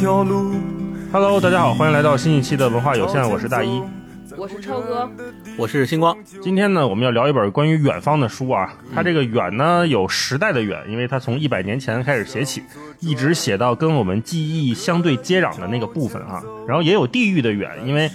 条路。Hello，大家好，欢迎来到新一期的文化有限，我是大一。我是超哥，我是星光。今天呢，我们要聊一本关于远方的书啊。它这个远呢，有时代的远，因为它从一百年前开始写起，一直写到跟我们记忆相对接壤的那个部分啊。然后也有地域的远，因为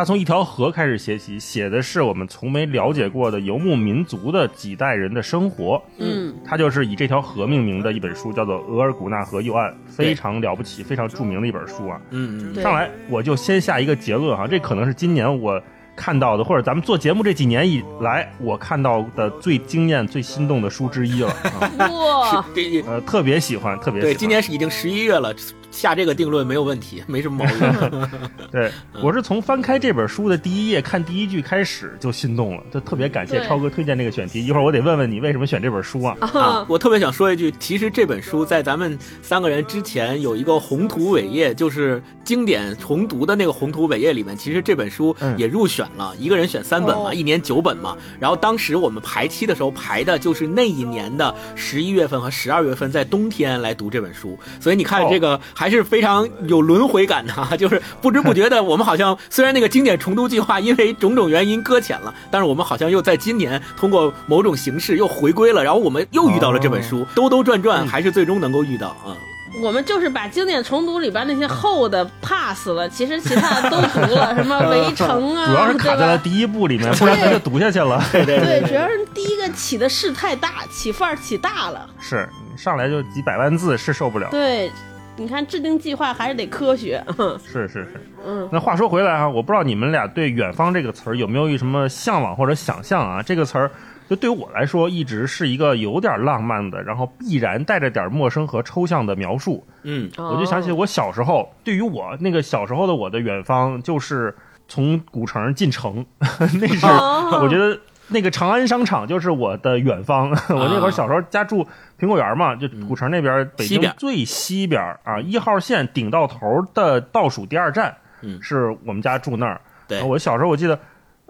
它从一条河开始写起，写的是我们从没了解过的游牧民族的几代人的生活。嗯，他就是以这条河命名的一本书，叫做《额尔古纳河右岸》，非常了不起、非常著名的一本书啊。嗯嗯，上来我就先下一个结论哈，这可能是今年我看到的，或者咱们做节目这几年以来我看到的最惊艳、最心动的书之一了。啊、哇，这呃，特别喜欢，特别喜欢。对，今年是已经十一月了，下这个定论没有问题，没什么毛病。对我是从翻开这本书的第一页看第一句开始就心动了，就特别感谢超哥推荐这个选题。一会儿我得问问你为什么选这本书啊？啊，我特别想说一句，其实这本书在咱们三个人之前有一个宏图伟业，就是经典重读的那个宏图伟业里面，其实这本书嗯也入选了，一个人选三本嘛，哦。一年九本嘛。然后当时我们排期的时候排的就是那一年的十一月份和十二月份，在冬天来读这本书，所以你看哦。这个还是非常有轮回感的啊，就是不知不觉的，我们好像虽然那个经典重读计划因为种种原因搁浅了，但是我们好像又在今年通过某种形式又回归了，然后我们又遇到了这本书，兜兜转转还是最终能够遇到啊。我们就是把经典重读里边那些厚的 pass 了，其实其他的都读了，什么围城啊，主要是卡在了？第一部里面，不然他就读下去了。对对对，主要是第一个起的势太大，起范儿起大了。是上来就几百万字是受不了。对，你看制定计划还是得科学。是是是，嗯，那话说回来啊，我不知道你们俩对“远方”这个词儿有没有一什么向往或者想象啊？这个词儿就对于我来说，一直是一个有点浪漫的，然后必然带着点陌生和抽象的描述。嗯哦我就想起我小时候，对于我那个小时候的我的远方，就是从古城进城，那是哦我觉得。那个长安商场就是我的远方。我那会儿小时候家住苹果园嘛，就古城那边，北西边京最西边啊，一号线顶到头的倒数第二站，嗯是我们家住那儿。对我小时候我记得，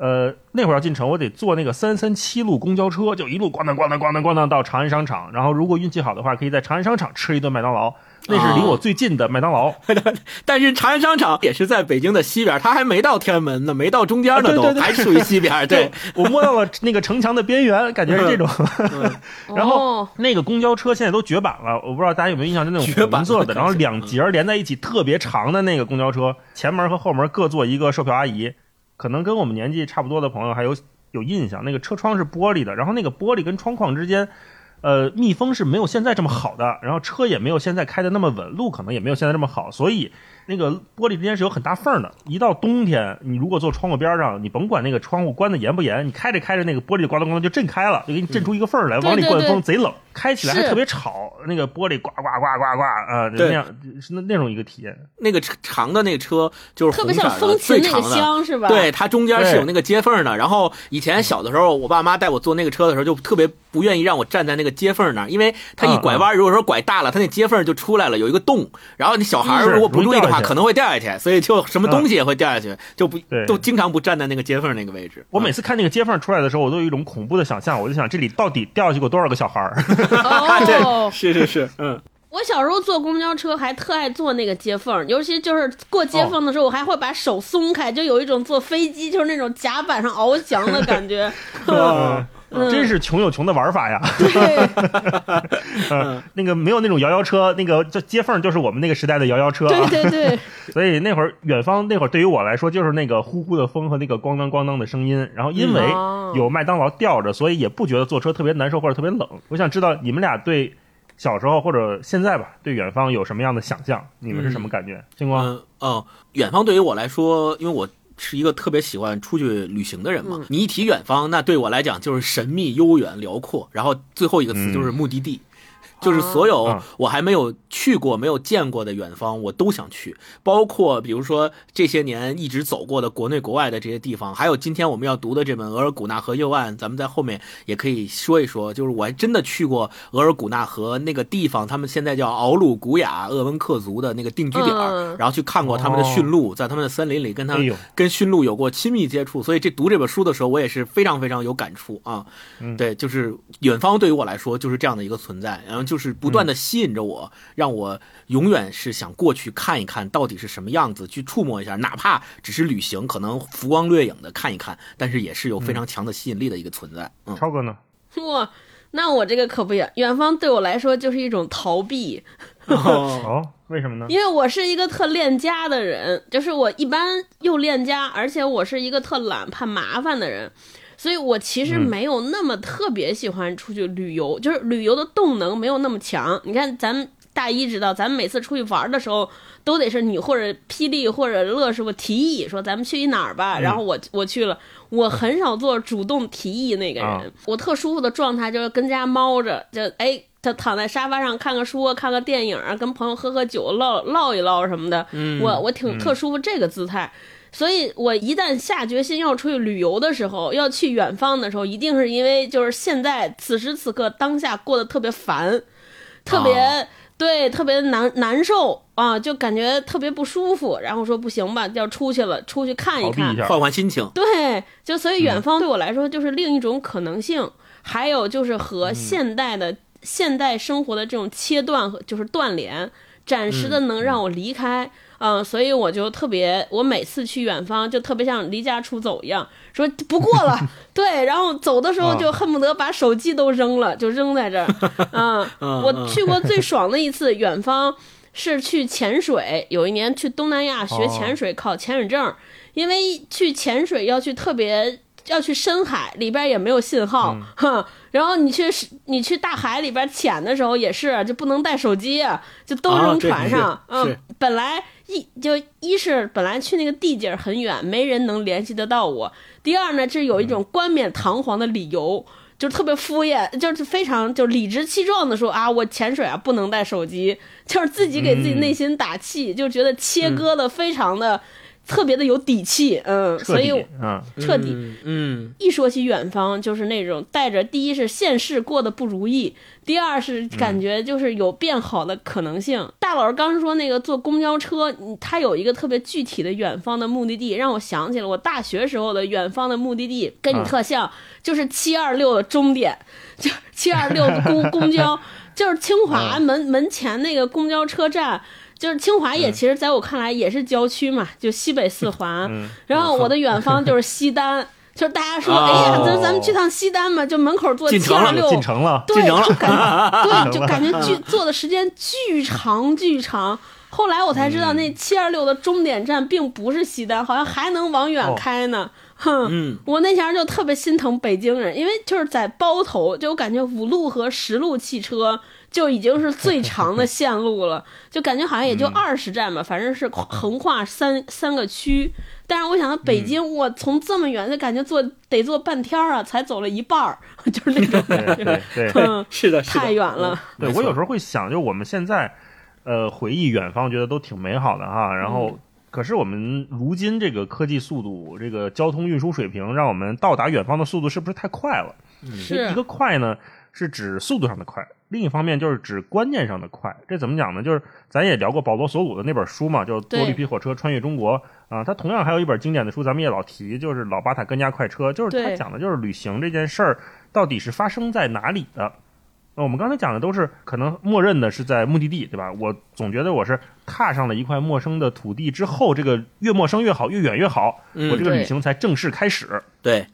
呃，那会儿要进城，我得坐那个三三七路公交车，就一路咣当咣当咣当咣当到长安商场。然后如果运气好的话，可以在长安商场吃一顿麦当劳，那是离我最近的 麦当劳。但是长安商场也是在北京的西边，它还没到天安门呢，没到中间呢都，还属于西边。对，我摸到了那个城墙的边缘，感觉是这种。然后哦那个公交车现在都绝版了，我不知道大家有没有印象，就那种绝版了红色的，然后两节儿连在一起特别长的那个公交车，前门和后门各坐一个售票阿姨，可能跟我们年纪差不多的朋友还有有印象。那个车窗是玻璃的，然后那个玻璃跟窗框之间。呃，密封是没有现在这么好的，然后车也没有现在开的那么稳，路可能也没有现在这么好，所以那个玻璃之间是有很大缝的。一到冬天，你如果坐窗户边上，你甭管那个窗户关的严不严，你开着开着那个玻璃就咣当咣当就震开了，就给你震出一个缝来，对往里灌风，贼冷，开起来还特别吵，那个玻璃呱呱呱呱呱啊，那样是那那种一个体验。那个长的那个车就是特别像风琴那个最长的。箱是吧？对，，它中间是有那个接缝的。然后以前小的时候，我爸妈带我坐那个车的时候，就特别不愿意让我站在那个接缝那儿，因为他一拐弯，如果说拐大了，他那接缝就出来了，有一个洞。然后那小孩儿如果不注意的话，可能会掉下去，所以就什么东西也会掉下去，就不对都经常不站在那个接缝那个位置。我每次看那个接缝出来的时候，我都有一种恐怖的想象，我就想这里到底掉下去过多少个小孩儿？哦，是是是，嗯，我小时候坐公交车还特爱坐那个接缝，尤其就是过接缝的时候，我还会把手松开，就有一种坐飞机就是那种甲板上翱翔的感觉。真是穷有穷的玩法呀！对，嗯，那个没有那种摇摇车，那个这接缝就是我们那个时代的摇摇车啊。对对对，所以那会儿远方那会儿对于我来说就是那个呼呼的风和那个咣当咣当的声音，然后因为有麦当劳吊着，所以也不觉得坐车特别难受或者特别冷。我想知道你们俩对小时候或者现在吧，对远方有什么样的想象？你们是什么感觉？星光，嗯哦，远方对于我来说，因为我是一个特别喜欢出去旅行的人嘛，你一提远方，那对我来讲就是神秘、悠远、辽阔，然后最后一个词就是目的地。就是所有嗯我还没有去过、没有见过的远方，我都想去，包括比如说这些年一直走过的国内国外的这些地方，还有今天我们要读的这本《额尔古纳河右岸》，咱们在后面也可以说一说。就是我还真的去过额尔古纳河那个地方，他们现在叫敖鲁古雅鄂温克族的那个定居点，嗯然后去看过他们的驯鹿，在他们的森林里跟他们哎跟驯鹿有过亲密接触，所以这读这本书的时候，我也是非常非常有感触啊。嗯对，就是远方对于我来说就是这样的一个存在。然后就是不断的吸引着我，让我永远是想过去看一看到底是什么样子，去触摸一下，哪怕只是旅行，可能浮光掠影的看一看，但是也是有非常强的吸引力的一个存在。嗯，超哥呢？哇，那我这个可不远，远方对我来说就是一种逃避，哦，为什么呢？因为我是一个特恋家的人，就是我一般又恋家，而且我是一个特懒、怕麻烦的人，所以我其实嗯没有那么特别喜欢出去旅游，就是旅游的动能没有那么强。你看，咱们大一知道，咱们每次出去玩的时候，都得是你或者霹雳或者乐师傅提议说咱们去一哪儿吧，嗯然后我我去了。我很少做主动提议那个人，啊我特舒服的状态就是跟家猫着，就哎，他躺在沙发上看个书、看个电影啊，跟朋友喝喝酒、唠唠一唠什么的。嗯我我挺特舒服这个姿态。所以，我一旦下决心要出去旅游的时候，要去远方的时候，一定是因为就是现在此时此刻当下过得特别烦，特别、啊对，特别难难受啊，就感觉特别不舒服。然后说不行吧，要出去了，出去看一看一。换换心情。对，就所以远方对我来说就是另一种可能性，还有就是和现代的、现代生活的这种切断和就是断联，暂时的能让我离开。嗯、所以我就特别，我每次去远方就特别像离家出走一样，说不过了，对，然后走的时候就恨不得把手机都扔了，就扔在这儿。嗯，嗯我去过最 爽的一次远方是去潜水，有一年去东南亚学潜水，考潜水证。因为去潜水要去特别要去深海，里边也没有信号，哈。然后你去你去大海里边潜的时候也是，就不能带手机啊，就都扔船上。啊嗯，本来一就一是本来去那个地界儿很远，没人能联系得到我；第二呢，这有一种冠冕堂皇的理由。就是特别敷衍，就是非常就理直气壮的说啊，我潜水啊不能带手机，就是自己给自己内心打气，就觉得切割的非常的、特别的有底气，嗯，所以底，嗯，彻底。嗯嗯一说起远方，就是那种带着第一是现世过得不如意，第二是感觉就是有变好的可能性。大老师刚说那个坐公交车，嗯他有一个特别具体的远方的目的地，让我想起了我大学时候的远方的目的地，跟你啊特像，就是七二六的终点，就七二六的公公交，就是清华门门前那个公交车站。就是清华也，其实在我看来也是郊区嘛，就西北四环。嗯然后我的远方 就是西单，就是大家说，哦哎呀，咱咱们去趟西单吧，就门口坐七二六，进城了，对，进城了就感觉 对，就进城了感觉巨坐的时间巨长巨长。后来我才知道，那七二六的终点站并不是西单，好像还能往远哦开呢。哼，嗯我那前儿就特别心疼北京人，因为就是在包头，就我感觉五路和十路汽车就已经是最长的线路了，就感觉好像也就嗯。二十站吧，反正是横跨三 三个区。但是我想到北京，我从这么远就感觉坐得坐半天儿啊，才走了一半儿，就是那种感对觉，对。是的太远了。对我有时候会想，就我们现在，呃，回忆远方，觉得都挺美好的哈。然后，可是我们如今这个科技速度，这个交通运输水平，让我们到达远方的速度是不是太快了？是。一个快呢，是指速度上的快；另一方面就是指观念上的快。这怎么讲呢？就是咱也聊过保罗·索鲁的那本书嘛，就是《坐绿皮火车穿越中国》啊。他同样还有一本经典的书，咱们也老提，就是《老巴塔根加快车》，就是他讲的就是旅行这件事儿到底是发生在哪里的。那我们刚才讲的都是可能默认的是在目的地，对吧？我总觉得我是踏上了一块陌生的土地之后，这个越陌生越好，越远越好，嗯我这个旅行才正式开始。对，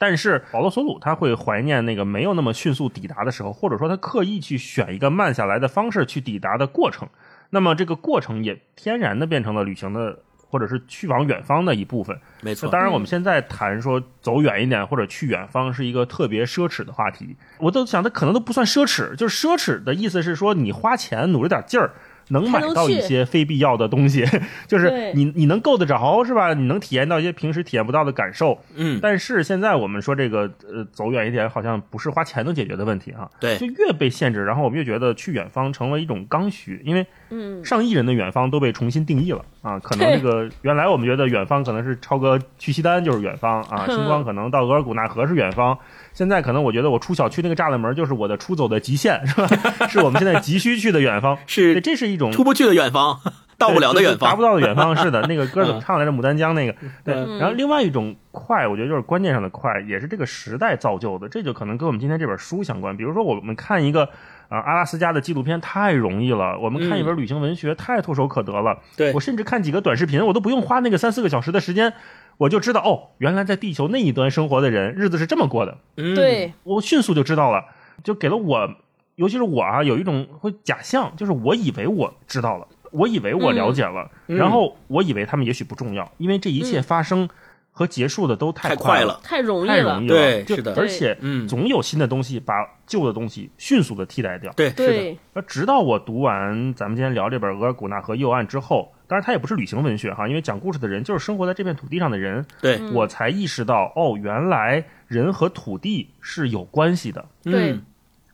但是保罗·索鲁他会怀念那个没有那么迅速抵达的时候，或者说他刻意去选一个慢下来的方式去抵达的过程。那么这个过程也天然的变成了旅行的，或者是去往远方的一部分。没错。当然，我们现在谈说走远一点或者去远方是一个特别奢侈的话题，我都想它可能都不算奢侈，就是奢侈的意思是说你花钱努了点劲儿。能买到一些非必要的东西，就是你你能够得着是吧？你能体验到一些平时体验不到的感受，嗯，但是现在我们说这个呃走远一点，好像不是花钱能解决的问题啊。对就越被限制，然后我们越觉得去远方成为一种刚需，因为嗯，上亿人的远方都被重新定义了啊。可能这个原来我们觉得远方可能是超哥去西单就是远方啊，星光可能到额尔古纳河是远方，现在可能我觉得我出小区那个栅栏门就是我的出走的极限，是吧？是我们现在急需去的远方。对，是这是一种出不去的远方。到不了的远方，达不到的远方。是的，那个歌怎么唱来着？牡丹江那个。对。嗯然后另外一种快，我觉得就是观念上的快，也是这个时代造就的。这就可能跟我们今天这本书相关。比如说，我们看一个啊、阿拉斯加的纪录片太容易了，我们看一本旅行文学太唾手可得了。对。我甚至看几个短视频，我都不用花那个三四个小时的时间，我就知道哦，原来在地球那一端生活的人日子是这么过的。嗯，对，我迅速就知道了，就给了我，尤其是我啊，有一种会假象，就是我以为我知道了，我以为我了解了，嗯。然后我以为他们也许不重要，因为这一切发生和结束的都太快了，太容易了。太容易。了，就是的。而且嗯。总有新的东西把旧的东西迅速的替代掉。对，是的，那，直到我读完咱们今天聊这本《额尔古纳河右岸》之后，当然它也不是旅行文学哈，因为讲故事的人就是生活在这片土地上的人，对，嗯。我才意识到哦，原来人和土地是有关系的。对。嗯。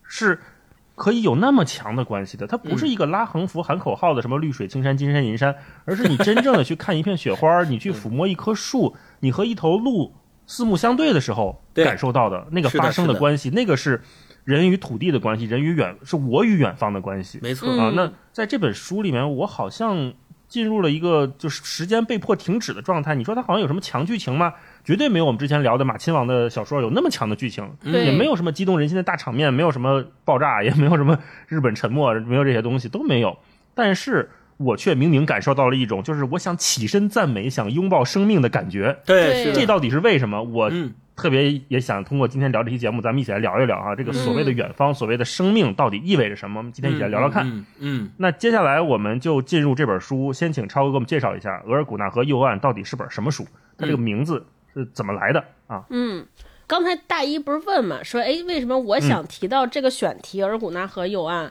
是可以有那么强的关系的。它不是一个拉横幅喊口号的什么绿水青山金山银山，而是你真正的去看一片雪花，你去抚摸一棵树，你和一头鹿四目相对的时候感受到的那个发生的的关系，那个是人与土地的关系，人与远是我与远方的关系没错，嗯啊。那在这本书里面，我好像。进入了一个就是时间被迫停止的状态。你说它好像有什么强剧情吗？绝对没有我们之前聊的马亲王的小说有那么强的剧情。也没有什么激动人心的大场面，没有什么爆炸，也没有什么日本沉没，没有这些东西都没有。但是我却明明感受到了一种，就是我想起身赞美、想拥抱生命的感觉。对，这到底是为什么？我嗯特别也想通过今天聊这期节目，咱们一起来聊一聊啊，这个所谓的远方、所谓的生命到底意味着什么？我们今天一起来聊聊看。嗯嗯，那接下来我们就进入这本书，先请超哥给我们介绍一下《额尔古纳河右岸》到底是本什么书，它这个名字是怎么来的啊？嗯，刚才大一不是问嘛，说哎，为什么我想提到这个选题《额尔古纳河右岸》？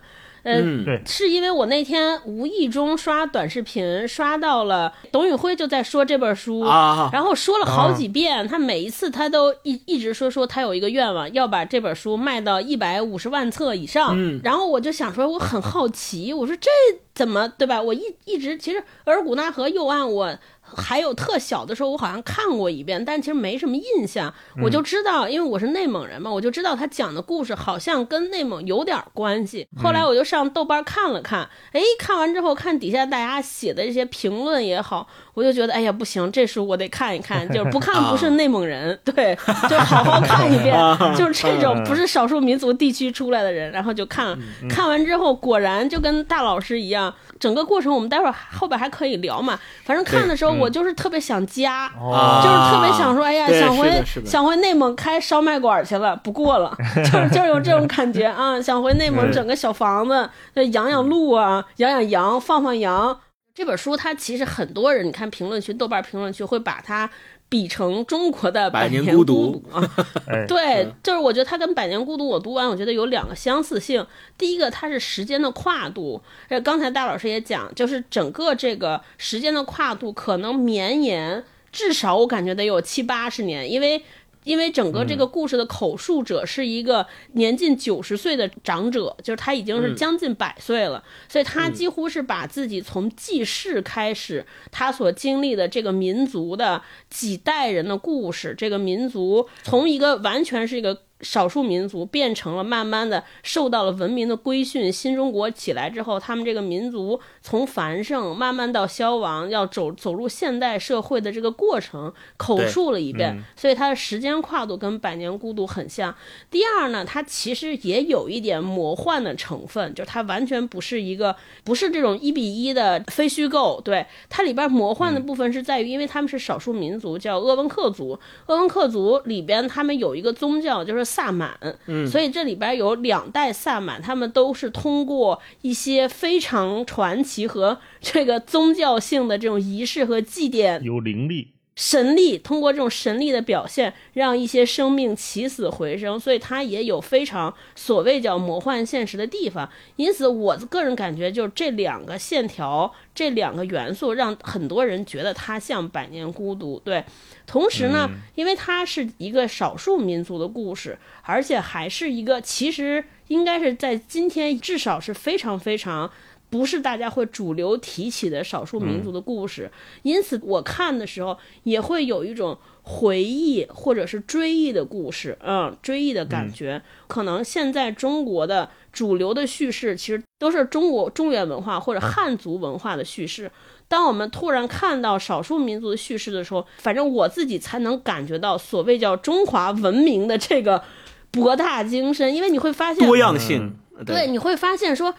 呃，嗯对是因为我那天无意中刷短视频，刷到了董宇辉就在说这本书啊然后说了好几遍，他每一次他都一一直说说他有一个愿望，要把这本书卖到一百五十万册以上。嗯然后我就想说，我很好奇，我说这怎么对吧？我一一直其实额尔古纳河右岸我。还有特小的时候，我好像看过一遍，但其实没什么印象。我就知道，因为我是内蒙人嘛，我就知道他讲的故事好像跟内蒙有点关系。后来我就上豆瓣看了看，哎，看完之后看底下大家写的这些评论也好，我就觉得，哎呀，不行，这书我得看一看，就是不看 不是内蒙人，对，就好好看一遍，就是这种不是少数民族地区出来的人，然后就看，看完之后果然就跟大老师一样，整个过程我们待会儿后边还可以聊嘛，反正看的时候我就是特别想加，哦。就是特别想说，哎呀，对想回想回内蒙开烧麦馆去了，不过了，就是就是有这种感觉啊，想回内蒙整个小房子，养养鹿啊，养养羊，放放羊。这本书它其实很多人，你看评论区、豆瓣评论区会把它比成中国的《百年年孤独独》啊。哎，对，就是我觉得它跟《百年孤独》我读完，我觉得有两个相似性。第一个，它是时间的跨度，呃，刚才大老师也讲，就是整个这个时间的跨度可能绵延，至少我感觉得有七八十年，因为。因为整个这个故事的口述者是一个年近九十岁的长者，就是他已经是将近百岁了，所以他几乎是把自己从记事开始，他所经历的这个民族的几代人的故事，这个民族从一个完全是一个少数民族变成了慢慢的受到了文明的规训。新中国起来之后，他们这个民族从繁盛慢慢到消亡，要走走入现代社会的这个过程，口述了一遍。所以它的时间跨度跟《百年孤独》很像。第二呢，它其实也有一点魔幻的成分，就是它完全不是一个不是这种一比一的非虚构。对它里边魔幻的部分是在于，因为他们是少数民族，叫鄂温克族。鄂温克族里边他们有一个宗教，就是萨满。嗯，所以这里边有两代萨满，他们都是通过一些非常传奇和这个宗教性的这种仪式和祭奠，有灵力，神力，通过这种神力的表现，让一些生命起死回生，所以它也有非常所谓叫魔幻现实的地方。因此，我个人感觉就是这两个线条，这两个元素，让很多人觉得它像《百年孤独》。对，同时呢，因为它是一个少数民族的故事，而且还是一个其实应该是在今天至少是非常非常。不是大家会主流提起的少数民族的故事，因此我看的时候也会有一种回忆或者是追忆的故事，嗯，追忆的感觉。可能现在中国的主流的叙事其实都是中国中原文化或者汉族文化的叙事。当我们突然看到少数民族的叙事的时候，反正我自己才能感觉到所谓叫中华文明的这个博大精深，因为你会发现多样性，对，你会发现说，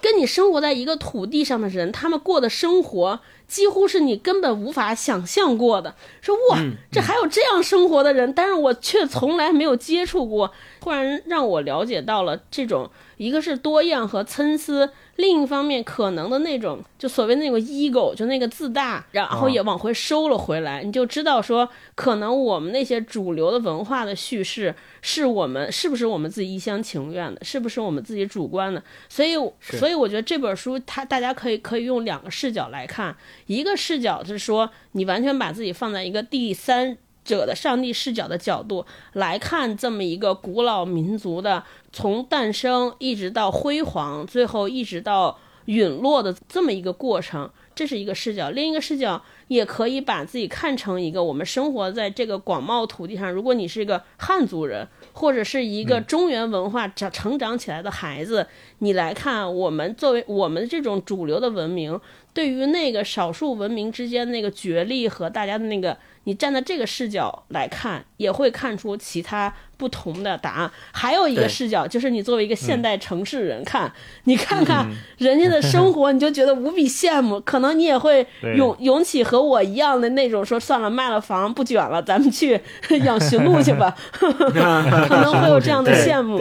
跟你生活在一个土地上的人，他们过的生活几乎是你根本无法想象过的。说哇，这还有这样生活的人，但是我却从来没有接触过，突然让我了解到了这种，一个是多样和参差。另一方面，可能的那种，就所谓那个 ego，就那个自大，然后也往回收了回来。你就知道说，可能我们那些主流的文化的叙事，是我们是不是我们自己一厢情愿的，是不是我们自己主观的？所以，所以我觉得这本书，它大家可以可以用两个视角来看，一个视角是说，你完全把自己放在一个第三。者的上帝视角的角度来看，这么一个古老民族的从诞生一直到辉煌，最后一直到陨落的这么一个过程，这是一个视角。另一个视角也可以把自己看成一个我们生活在这个广袤土地上。如果你是一个汉族人，或者是一个中原文化长成长起来的孩子，你来看我们作为我们这种主流的文明，对于那个少数文明之间那个角力和大家的那个。你站在这个视角来看，也会看出其他不同的答案。还有一个视角，就是你作为一个现代城市人看，你看看人家的生活，你就觉得无比羡慕。可能你也会涌 涌起和我一样的那种，说算了，卖了房不卷了，咱们去养驯鹿去吧。可能会有这样的羡慕。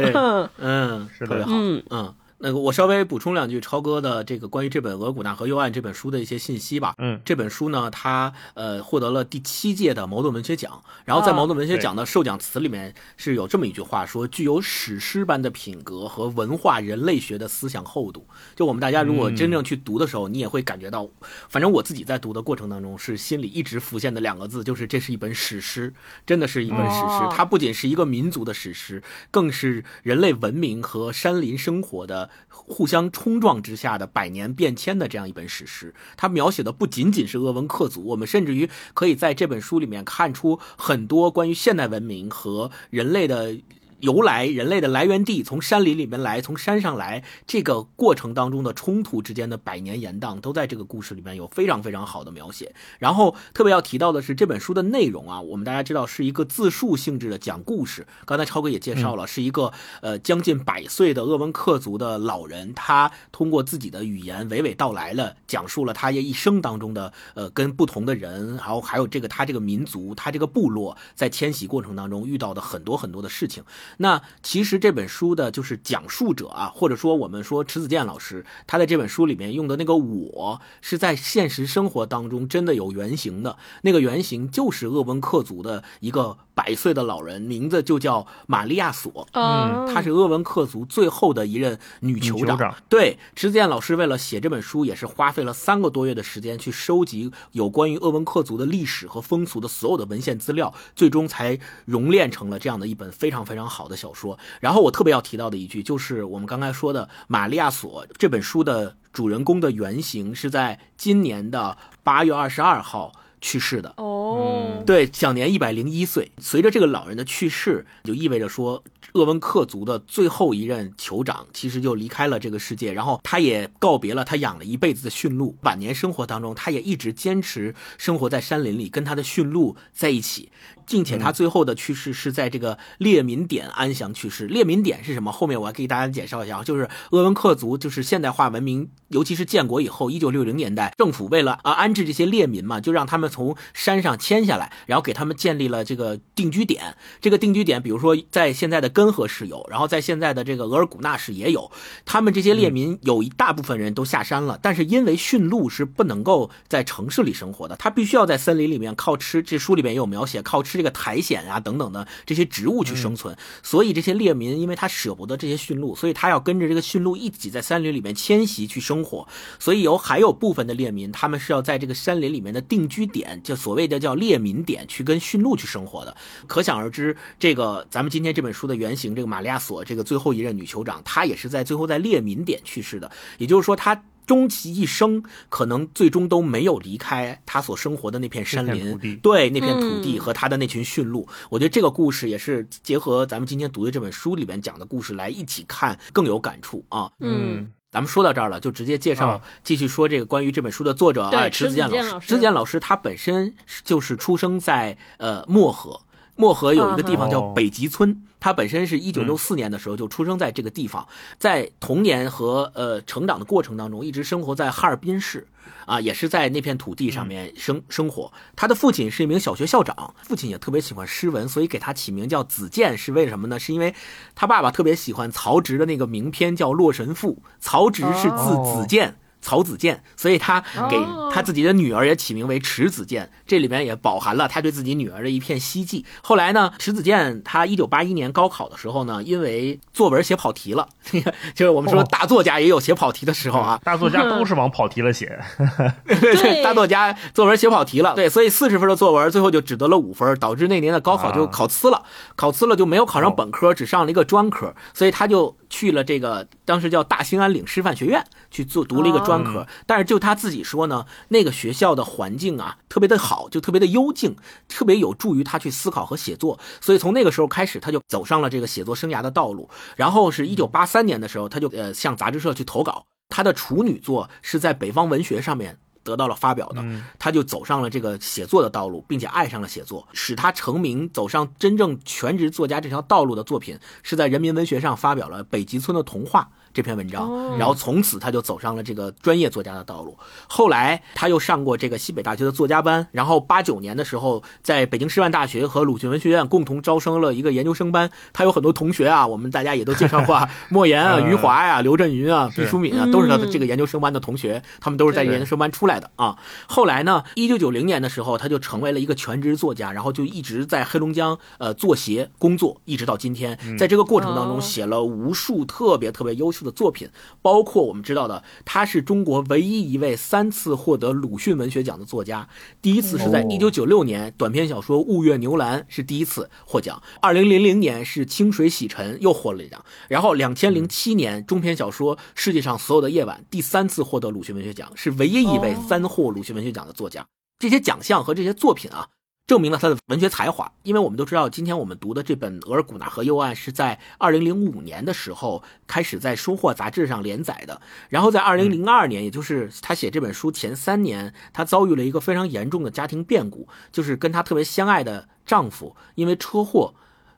嗯，是的，嗯嗯。那个，我稍微补充两句超哥的这个关于这本《额古纳河右岸》这本书的一些信息吧。嗯，这本书呢，它呃获得了第七届的茅盾文学奖。然后在茅盾文学奖的授奖词里面是有这么一句话，说具有史诗般的品格和文化人类学的思想厚度。就我们大家如果真正去读的时候，你也会感觉到，反正我自己在读的过程当中是心里一直浮现的两个字，就是这是一本史诗，真的是一本史诗。它不仅是一个民族的史诗，更是人类文明和山林生活的。互相冲撞之下的百年变迁的这样一本史诗，它描写的不仅仅是鄂温克族，我们甚至于可以在这本书里面看出很多关于现代文明和人类的。由来，人类的来源地从山林里面来，从山上来，这个过程当中的冲突之间的百年延宕，都在这个故事里面有非常非常好的描写。然后特别要提到的是，这本书的内容啊，我们大家知道是一个自述性质的讲故事。刚才超哥也介绍了，是一个呃将近百岁的鄂温克族的老人，他通过自己的语言娓娓道来了，讲述了他一生当中的呃跟不同的人，然后还有这个他这个民族，他这个部落在迁徙过程当中遇到的很多很多的事情。那其实这本书的就是讲述者啊，或者说我们说迟子健老师，他在这本书里面用的那个我是在现实生活当中真的有原型的，那个原型就是鄂温克族的一个。百岁的老人，名字就叫玛利亚索，嗯，她是鄂温克族最后的一任女酋长。对，迟子健老师为了写这本书，也是花费了三个多月的时间去收集有关于鄂温克族的历史和风俗的所有的文献资料，最终才熔炼成了这样的一本非常非常好的小说。然后我特别要提到的一句，就是我们刚才说的玛利亚索这本书的主人公的原型是在今年的八月二十二号。去世的哦，对，享年一百零一岁。随着这个老人的去世，就意味着说，鄂温克族的最后一任酋长其实就离开了这个世界，然后他也告别了他养了一辈子的驯鹿。晚年生活当中，他也一直坚持生活在山林里，跟他的驯鹿在一起。并且他最后的去世是在这个列民点安详去世。列民点是什么？后面我要给大家介绍一下，就是鄂温克族，就是现代化文明，尤其是建国以后，一九六零年代，政府为了啊安置这些列民嘛，就让他们从山上迁下来，然后给他们建立了这个定居点。这个定居点，比如说在现在的根河市有，然后在现在的这个额尔古纳市也有。他们这些列民有一大部分人都下山了，但是因为驯鹿是不能够在城市里生活的，他必须要在森林里面靠吃。这书里面也有描写，靠吃。这个苔藓啊等等的这些植物去生存，所以这些猎民因为他舍不得这些驯鹿，所以他要跟着这个驯鹿一起在山林里面迁徙去生活。所以有还有部分的猎民，他们是要在这个山林里面的定居点，就所谓的叫猎民点，去跟驯鹿去生活的。可想而知，这个咱们今天这本书的原型，这个玛利亚索这个最后一任女酋长，她也是在最后在猎民点去世的。也就是说，她。终其一生，可能最终都没有离开他所生活的那片山林，对那片土地和他的那群驯鹿。我觉得这个故事也是结合咱们今天读的这本书里边讲的故事来一起看，更有感触啊。嗯，咱们说到这儿了，就直接介绍啊，继续说这个关于这本书的作者，对哎，迟子健老师。迟子健老师池子健老师他本身就是出生在呃漠河，漠河有一个地方叫哦北极村，他本身是一九六四年的时候就出生在这个地方，在童年和呃成长的过程当中，一直生活在哈尔滨市。啊，也是在那片土地上面生生活。他的父亲是一名小学校长，父亲也特别喜欢诗文，所以给他起名叫子健，是为什么呢？是因为他爸爸特别喜欢曹植的那个名篇叫《洛神赋》，曹植是字哦子建。曹子建，所以他给哦他自己的女儿也起名为迟子建，这里面也饱含了他对自己女儿的一片希冀。后来呢，迟子建他一九八一年高考的时候呢，因为作文写跑题了，就是我们说哦。大作家也有写跑题的时候啊，大作家都是往跑题了写，对。大作家作文写跑题了，对，所以四十分的作文最后就只得了五分，导致那年的高考就啊。考呲了，考呲了就没有考上哦。本科，只上了一个专科，所以他就去了这个当时叫大兴安岭师范学院去做读了一个专科，哦但是就他自己说呢，那个学校的环境啊特别的好，就特别的幽静，特别有助于他去思考和写作，所以从那个时候开始，他就走上了这个写作生涯的道路。然后是一九八三年的时候，他就呃向杂志社去投稿，他的处女作是在北方文学上面。得到了发表的，嗯。他就走上了这个写作的道路，并且爱上了写作，使他成名、走上真正全职作家这条道路的作品，是在人民文学上发表了《北极村的童话》这篇文章，哦然后从此他就走上了这个专业作家的道路。后来他又上过这个西北大学的作家班，然后八九年的时候，在北京师范大学和鲁迅文学院共同招生了一个研究生班。他有很多同学啊，我们大家也都介绍过啊，莫言啊、嗯余华呀、刘震云啊、毕淑敏啊，都是他的这个研究生班的同学，他们都是在研究生班出来的啊。后来呢，一九九零年的时候，他就成为了一个全职作家，然后就一直在黑龙江呃作协工作，一直到今天。在这个过程当中，哦写了无数特别特别优秀的作品，包括我们知道的，他是中国唯一一位三次获得鲁迅文学奖的作家。第一次是在哦。一九九六年，短篇小说《雾月牛栏》是第一次获奖；二零零零年是《清水洗尘》又获了一奖，然后两千零七年中篇小说《世界上所有的夜晚》第三次获得鲁迅文学奖，是唯一一位哦。三获鲁迅文学奖的作家。这些奖项和这些作品啊，证明了他的文学才华。因为我们都知道，今天我们读的这本《额尔古纳河右岸》是在二零零五年的时候开始在《收获》杂志上连载的，然后在二零零二年，也就是他写这本书前三年，他遭遇了一个非常严重的家庭变故，就是跟他特别相爱的丈夫因为车祸。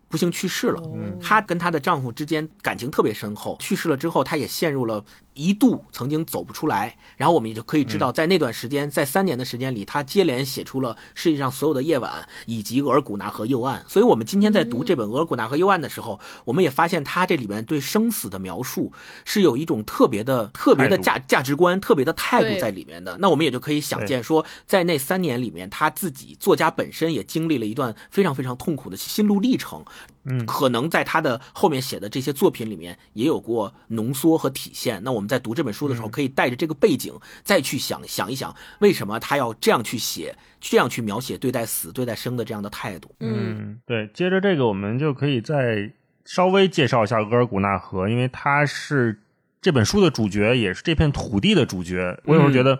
不幸去世了，她跟她的丈夫之间感情特别深厚。去世了之后，她也陷入了一度曾经走不出来。然后我们也就可以知道，在那段时间，在三年的时间里，他接连写出了《世界上所有的夜晚》以及《额尔古纳河右岸》。所以，我们今天在读这本《额尔古纳河右岸》的时候，我们也发现他这里面对生死的描述是有一种特别的、特别的价价值观、特别的态度在里面的。那我们也就可以想见说，在那三年里面，他自己作家本身也经历了一段非常非常痛苦的心路历程。嗯可能在他的后面写的这些作品里面也有过浓缩和体现。那我们在读这本书的时候，可以带着这个背景再去想想一想，为什么他要这样去写，这样去描写对待死、对待生的这样的态度。嗯，嗯，对，接着这个我们就可以再稍微介绍一下额尔古纳河，因为他是这本书的主角，也是这片土地的主角。我有时候觉得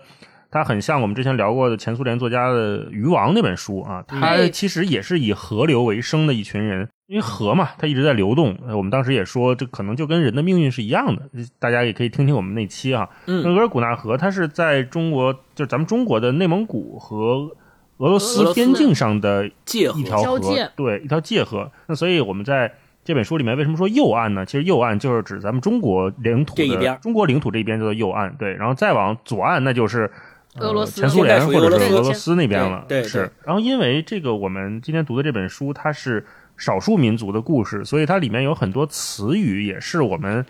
它很像我们之前聊过的前苏联作家的《渔王》那本书啊，它其实也是以河流为生的一群人。因为河嘛，它一直在流动。呃我们当时也说，这可能就跟人的命运是一样的。大家也可以听听我们那期啊。额尔古纳河，它是在中国，就是咱们中国的内蒙古和俄罗斯边境上的界河一条河，对，一条界河。那所以我们在这本书里面为什么说右岸呢？其实右岸就是指咱们中国领土的这一边中国领土这一边叫做右岸，对，然后再往左岸那就是。呃俄罗斯前苏联或者是俄罗斯那边了，对是。然后因为这个，我们今天读的这本书，它是少数民族的故事，所以它里面有很多词语也是我们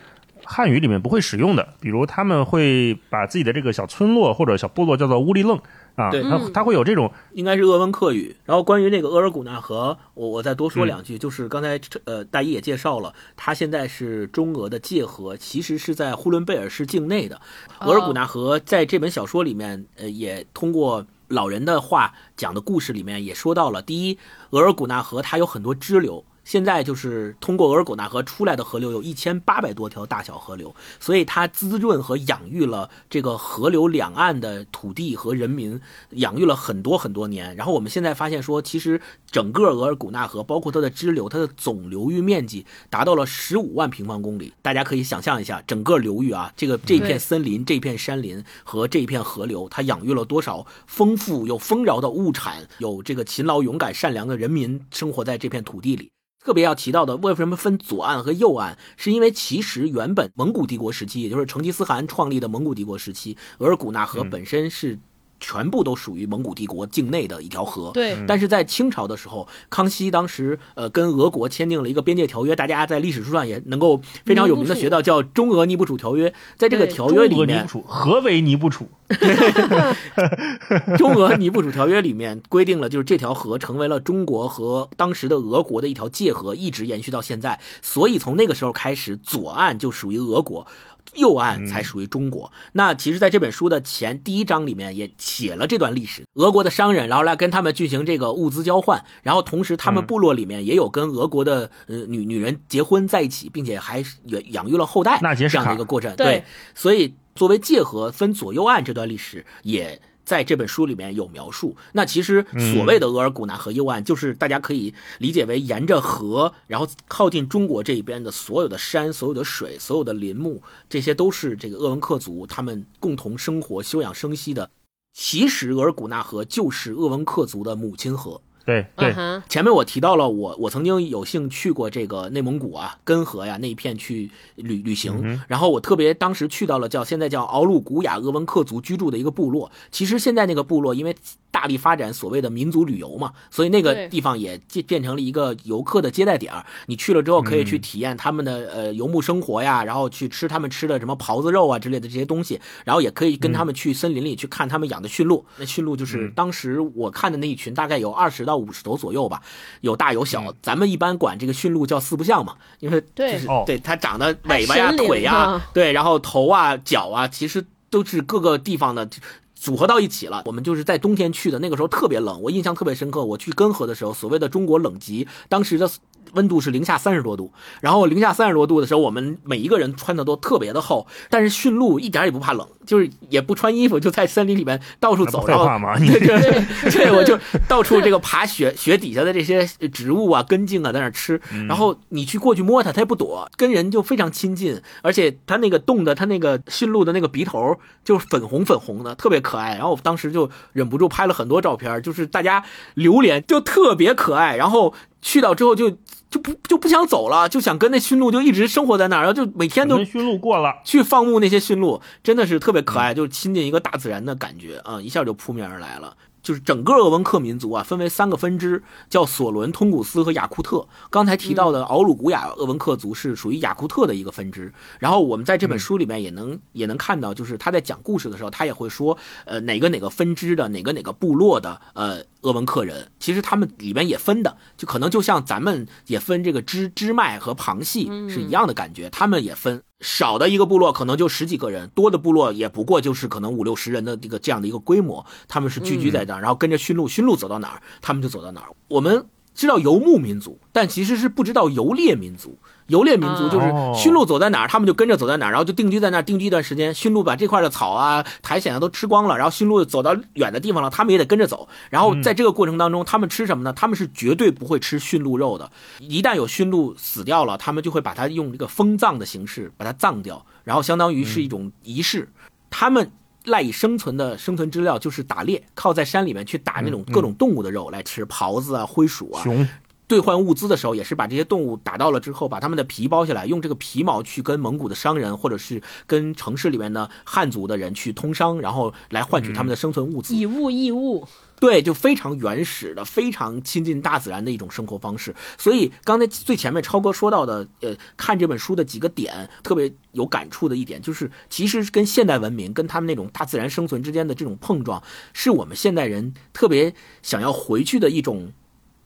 汉语里面不会使用的，比如他们会把自己的这个小村落或者小部落叫做乌里楞啊，对它嗯它会有这种应该是鄂温克语。然后关于那个额尔古纳河，我我再多说嗯两句，就是刚才呃大一也介绍了，它现在是中俄的界河，其实是在呼伦贝尔市境内的。哦额尔古纳河在这本小说里面，呃，也通过老人的话讲的故事里面也说到了，第一，额尔古纳河它有很多支流。现在就是通过额尔古纳河出来的河流有一千八百多条大小河流，所以它滋润和养育了这个河流两岸的土地和人民，养育了很多很多年。然后我们现在发现说，其实整个额尔古纳河，包括它的支流，它的总流域面积达到了十五万平方公里。大家可以想象一下，整个流域啊，这个这片森林、这片山林和这片河流，它养育了多少丰富又丰饶的物产，有这个勤劳、勇敢、善良的人民生活在这片土地里。特别要提到的，为什么分左岸和右岸？是因为其实原本蒙古帝国时期，也就是成吉思汗创立的蒙古帝国时期，额尔古纳河本身是全部都属于蒙古帝国境内的一条河。对，但是在清朝的时候，康熙当时呃跟俄国签订了一个边界条约，大家在历史书上也能够非常有名的学到，叫《中俄尼布楚条约》。在这个条约里面，何为尼布楚？中俄尼布楚条约里面规定了，就是这条河成为了中国和当时的俄国的一条界河，一直延续到现在。所以从那个时候开始，左岸就属于俄国，右岸才属于中国。那其实，在这本书的前第一章里面也写了这段历史：俄国的商人，然后来跟他们进行这个物资交换，然后同时他们部落里面也有跟俄国的呃女女人结婚在一起，并且还养养育了后代这样的一个过程。对，所以。作为界河分左右岸这段历史，也在这本书里面有描述。那其实所谓的额尔古纳河右岸，就是大家可以理解为沿着河，然后靠近中国这一边的所有的山、所有的水、所有的林木，这些都是这个鄂温克族他们共同生活、休养生息的。其实额尔古纳河就是鄂温克族的母亲河。对对，前面我提到了，我我曾经有幸去过这个内蒙古啊根河呀那一片去旅旅行，然后我特别当时去到了叫现在叫敖鲁古雅鄂温克族居住的一个部落。其实现在那个部落因为大力发展所谓的民族旅游嘛，所以那个 地方也变变成了一个游客的接待点你去了之后可以去体验他们的呃游牧生活呀，然后去吃他们吃的什么狍子肉啊之类的这些东西，然后也可以跟他们去森林里去看他们养的驯鹿。那驯鹿就是当时我看的那一群，大概有二十到。五十头左右吧，有大有小。咱们一般管这个驯鹿叫四不像嘛，因为就是对它长得尾巴呀、腿呀，对，然后头啊、脚啊，其实都是各个地方的组合到一起了。我们就是在冬天去的，那个时候特别冷，我印象特别深刻。我去根河的时候，所谓的中国冷极，当时的。温度是零下三十多度，然后零下三十多度的时候，我们每一个人穿的都特别的厚，但是驯鹿一点也不怕冷，就是也不穿衣服，就在森林里面到处走。然后对对 对，我就到处这个爬雪雪底下的这些植物啊、根茎啊，在那吃。然后你去过去摸它，它也不躲，跟人就非常亲近。而且它那个冻的，它那个驯鹿的那个鼻头就是粉红粉红的，特别可爱。然后我当时就忍不住拍了很多照片，就是大家榴莲就特别可爱。然后去到之后就。就不就不想走了，就想跟那驯鹿就一直生活在那儿，然后就每天都跟驯鹿过了，去放牧那些驯鹿，真的是特别可爱，就亲近一个大自然的感觉啊，一下就扑面而来了。就是整个鄂温克民族啊，分为三个分支，叫索伦、通古斯和雅库特。刚才提到的敖鲁古雅鄂温克族是属于雅库特的一个分支。然后我们在这本书里面也能也能看到，就是他在讲故事的时候，他也会说，呃，哪个哪个分支的哪个哪个部落的呃鄂温克人，其实他们里面也分的，就可能就像咱们也分这个支支脉和旁系是一样的感觉，他们也分。少的一个部落可能就十几个人，多的部落也不过就是可能五六十人的这个这样的一个规模。他们是聚居在这儿，然后跟着驯鹿，驯鹿走到哪儿，他们就走到哪儿。我们知道游牧民族，但其实是不知道游猎民族。游猎民族就是驯鹿走在哪儿，他们就跟着走在哪儿，然后就定居在那儿，定居一段时间。驯鹿把这块的草啊、苔藓啊都吃光了，然后驯鹿走到远的地方了，他们也得跟着走。然后在这个过程当中，他们吃什么呢？他们是绝对不会吃驯鹿肉的。一旦有驯鹿死掉了，他们就会把它用这个封葬的形式把它葬掉，然后相当于是一种仪式。他们赖以生存的生存资料就是打猎，靠在山里面去打那种各种动物的肉来吃，狍子啊、灰鼠啊。熊。兑换物资的时候，也是把这些动物打到了之后，把它们的皮剥下来，用这个皮毛去跟蒙古的商人，或者是跟城市里面的汉族的人去通商，然后来换取他们的生存物资。以物易物，对，就非常原始的、非常亲近大自然的一种生活方式。所以刚才最前面超哥说到的，呃，看这本书的几个点，特别有感触的一点，就是其实跟现代文明、跟他们那种大自然生存之间的这种碰撞，是我们现代人特别想要回去的一种。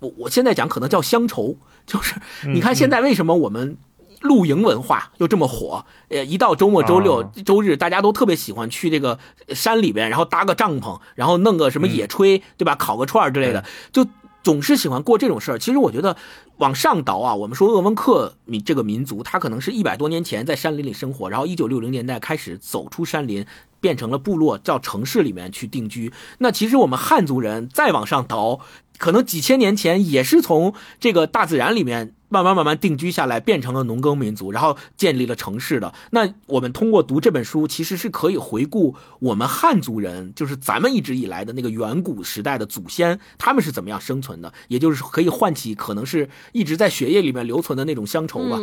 我我现在讲可能叫乡愁，就是你看现在为什么我们露营文化又这么火？呃，一到周末、周六、周日，大家都特别喜欢去这个山里边，然后搭个帐篷，然后弄个什么野炊，对吧？烤个串儿之类的，就总是喜欢过这种事儿。其实我觉得往上倒啊，我们说鄂温克民这个民族，他可能是一百多年前在山林里生活，然后一九六零年代开始走出山林，变成了部落，到城市里面去定居。那其实我们汉族人再往上倒，可能几千年前也是从这个大自然里面。慢慢慢慢定居下来，变成了农耕民族，然后建立了城市的。那我们通过读这本书，其实是可以回顾我们汉族人，就是咱们一直以来的那个远古时代的祖先，他们是怎么样生存的，也就是可以唤起可能是一直在血液里面留存的那种乡愁吧。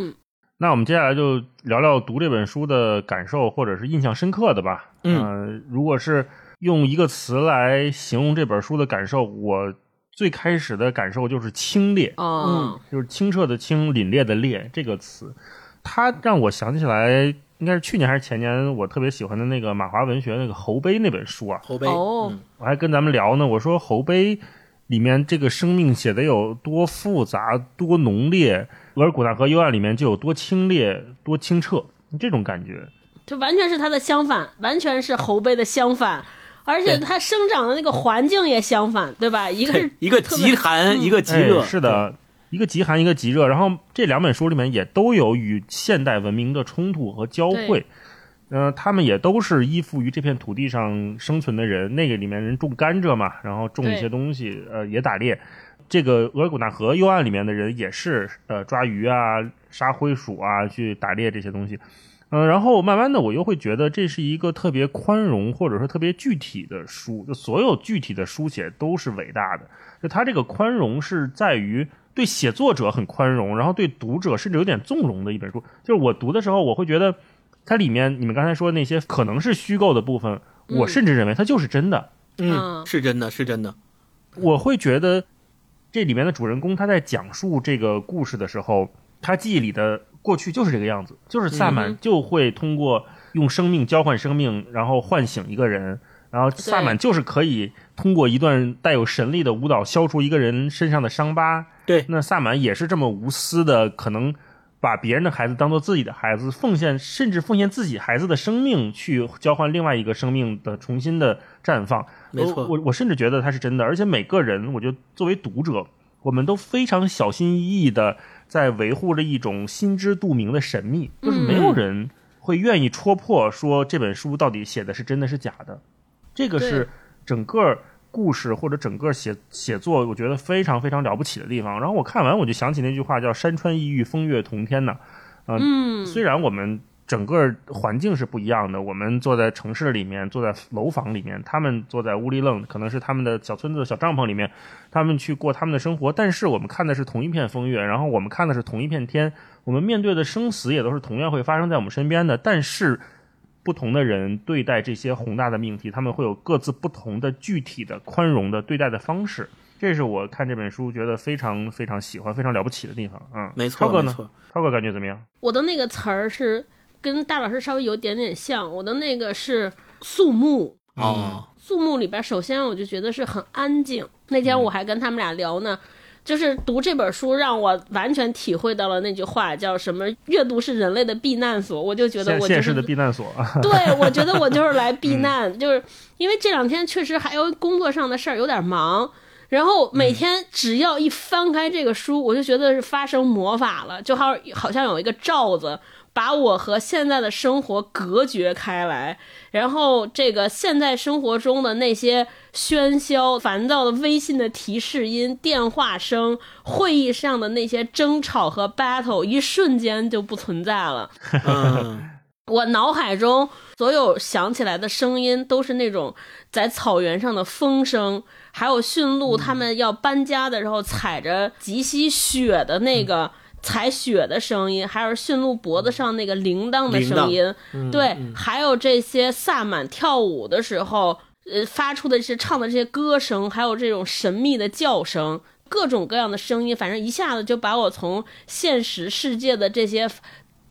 那我们接下来就聊聊读这本书的感受，或者是印象深刻的吧。嗯，如果是用一个词来形容这本书的感受，我。最开始的感受就是清冽，嗯，就是清澈的清，凛冽的冽这个词，它让我想起来，应该是去年还是前年，我特别喜欢的那个马华文学那个《侯碑》那本书啊。侯碑，哦，我还跟咱们聊呢，我说《侯碑》里面这个生命写的有多复杂、多浓烈，额尔古纳河右岸里面就有多清冽、多清澈，这种感觉，这完全是它的相反，完全是侯碑的相反。而且它生长的那个环境也相反，对吧？一个是一个极寒，一个极热，是的，一个极寒，一个极热。然后这两本书里面也都有与现代文明的冲突和交汇。嗯，他们也都是依附于这片土地上生存的人。那个里面人种甘蔗嘛，然后种一些东西，呃，也打猎。这个额尔古纳河右岸里面的人也是，呃，抓鱼啊，杀灰鼠啊，去打猎这些东西。嗯，然后慢慢的，我又会觉得这是一个特别宽容或者说特别具体的书，就所有具体的书写都是伟大的。就他这个宽容是在于对写作者很宽容，然后对读者甚至有点纵容的一本书。就是我读的时候，我会觉得它里面你们刚才说那些可能是虚构的部分，我甚至认为它就是真的。嗯，是真的，是真的。我会觉得这里面的主人公他在讲述这个故事的时候，他记忆里的。过去就是这个样子，就是萨满就会通过用生命交换生命，然后唤醒一个人，然后萨满就是可以通过一段带有神力的舞蹈消除一个人身上的伤疤。对，那萨满也是这么无私的，可能把别人的孩子当做自己的孩子，奉献甚至奉献自己孩子的生命去交换另外一个生命的重新的绽放。没错，我我甚至觉得它是真的，而且每个人，我觉得作为读者，我们都非常小心翼翼的。在维护着一种心知肚明的神秘，就是没有人会愿意戳破说这本书到底写的是真的是假的。这个是整个故事或者整个写写作，我觉得非常非常了不起的地方。然后我看完我就想起那句话，叫“山川异域，风月同天”呐。嗯，虽然我们。整个环境是不一样的。我们坐在城市里面，坐在楼房里面，他们坐在屋里愣，可能是他们的小村子、小帐篷里面，他们去过他们的生活。但是我们看的是同一片风月，然后我们看的是同一片天，我们面对的生死也都是同样会发生在我们身边的。但是不同的人对待这些宏大的命题，他们会有各自不同的具体的宽容的对待的方式。这是我看这本书觉得非常非常喜欢、非常了不起的地方。嗯，没错，超哥呢？超哥感觉怎么样？我的那个词儿是。跟大老师稍微有点点像，我的那个是肃穆哦。肃穆里边，首先我就觉得是很安静。那天我还跟他们俩聊呢，就是读这本书让我完全体会到了那句话，叫什么“阅读是人类的避难所”。我就觉得我就是的避难所。对，我觉得我就是来避难，就是因为这两天确实还有工作上的事儿有点忙，然后每天只要一翻开这个书，我就觉得是发生魔法了，就好好像有一个罩子。把我和现在的生活隔绝开来，然后这个现在生活中的那些喧嚣、烦躁的微信的提示音、电话声、会议上的那些争吵和 battle，一瞬间就不存在了。我脑海中所有想起来的声音，都是那种在草原上的风声，还有驯鹿他们要搬家的时候踩着极稀雪的那个。踩雪的声音，还有驯鹿脖子上那个铃铛的声音，对，还有这些萨满跳舞的时候，呃，发出的是唱的这些歌声，还有这种神秘的叫声，各种各样的声音，反正一下子就把我从现实世界的这些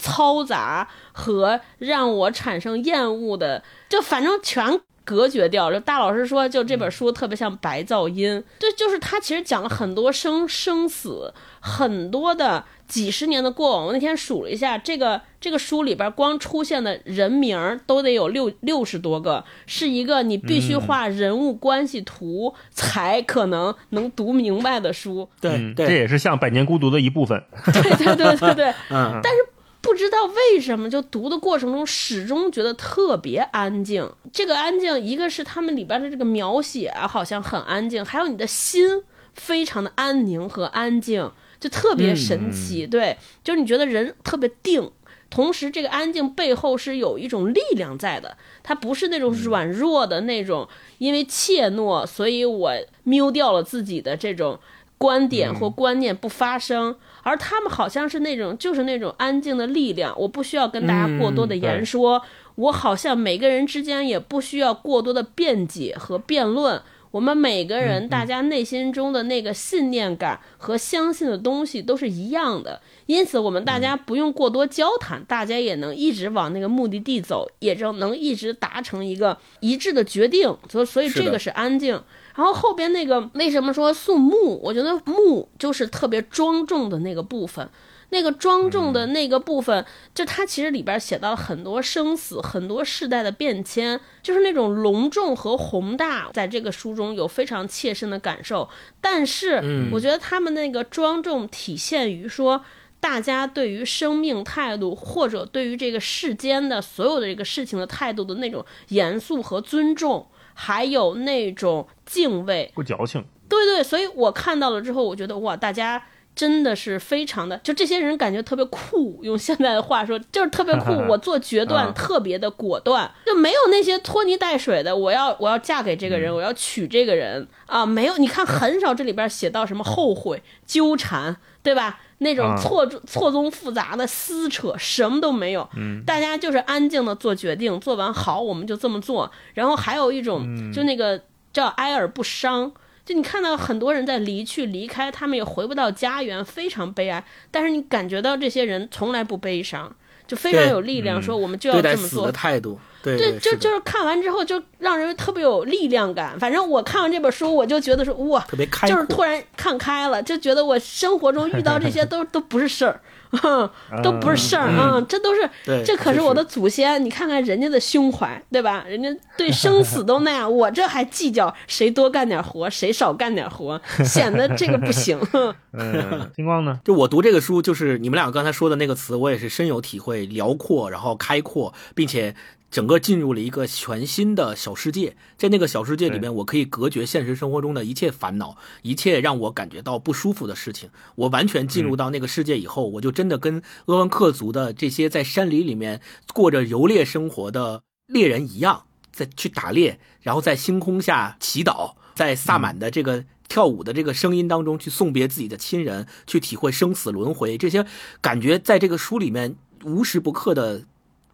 嘈杂和让我产生厌恶的，就反正全隔绝掉了。大老师说，就这本书特别像白噪音，对，就是他其实讲了很多生生死，很多的。几十年的过往。我那天数了一下，这个这个书里边光出现的人名儿都得有六六十多个，是一个你必须画人物关系图才可能能读明白的书。对对，这，也是像《百年孤独》的一部分。对对对对对，嗯，但是不知道为什么，就读的过程中始终觉得特别安静。这个安静，一个是他们里边的这个描写啊，好像很安静，还有你的心非常的安宁和安静，就特别神奇。对，就是你觉得人特别定。同时，这个安静背后是有一种力量在的，它不是那种软弱的那种，因为怯懦，所以我瞄掉了自己的这种观点或观念不发声，而他们好像是那种就是那种安静的力量，我不需要跟大家过多的言说，我好像每个人之间也不需要过多的辩解和辩论。我们每个人，大家内心中的那个信念感和相信的东西都是一样的，因此我们大家不用过多交谈，大家也能一直往那个目的地走，也就能一直达成一个一致的决定。所所以这个是安静。然后后边那个为什么说肃穆？我觉得穆就是特别庄重的那个部分。那个庄重的那个部分，就它其实里边写到了很多生死，很多世代的变迁，就是那种隆重和宏大，在这个书中有非常切身的感受。但是，嗯我觉得他们那个庄重体现于说，大家对于生命态度，或者对于这个世间的所有的这个事情的态度的那种严肃和尊重，还有那种敬畏。不矫情。对对，所以我看到了之后，我觉得哇，大家真的是非常的，就这些人感觉特别酷，用现在的话说就是特别酷。我做决断啊特别的果断，就没有那些拖泥带水的。我要我要嫁给这个人，我要娶这个人啊，没有。你看很少这里边写到什么 后悔、纠缠，对吧？那种啊错错综复杂的撕扯，什么都没有。大家就是安静的做决定，做完好我们就这么做。然后还有一种，就那个叫哀而不伤。就你看到很多人在离去、离开，他们也回不到家园，非常悲哀。但是你感觉到这些人从来不悲伤，就非常有力量，嗯说我们就要对待死的这么做。态度，对对，对，就就是看完之后就让人特别有力量感。反正我看完这本书，我就觉得说哇，特别开就是突然看开了，就觉得我生活中遇到这些 都都不是事儿，哼 都不是事儿啊、这都是这可是我的祖先。你看看人家的胸怀，对吧？人家对生死都那样，我这还计较谁多干点活，谁少干点活，显得这个不行。嗯，星光呢？就我读这个书，就是你们俩刚才说的那个词，我也是深有体会，辽阔，然后开阔，并且整个进入了一个全新的小世界。在那个小世界里面，我可以隔绝现实生活中的一切烦恼，一切让我感觉到不舒服的事情。我完全进入到那个世界以后，我就真的跟鄂温克族的这些在山林里面过着游猎生活的猎人一样，在去打猎，然后在星空下祈祷，在萨满的这个跳舞的这个声音当中去送别自己的亲人，去体会生死轮回，这些感觉在这个书里面无时不刻的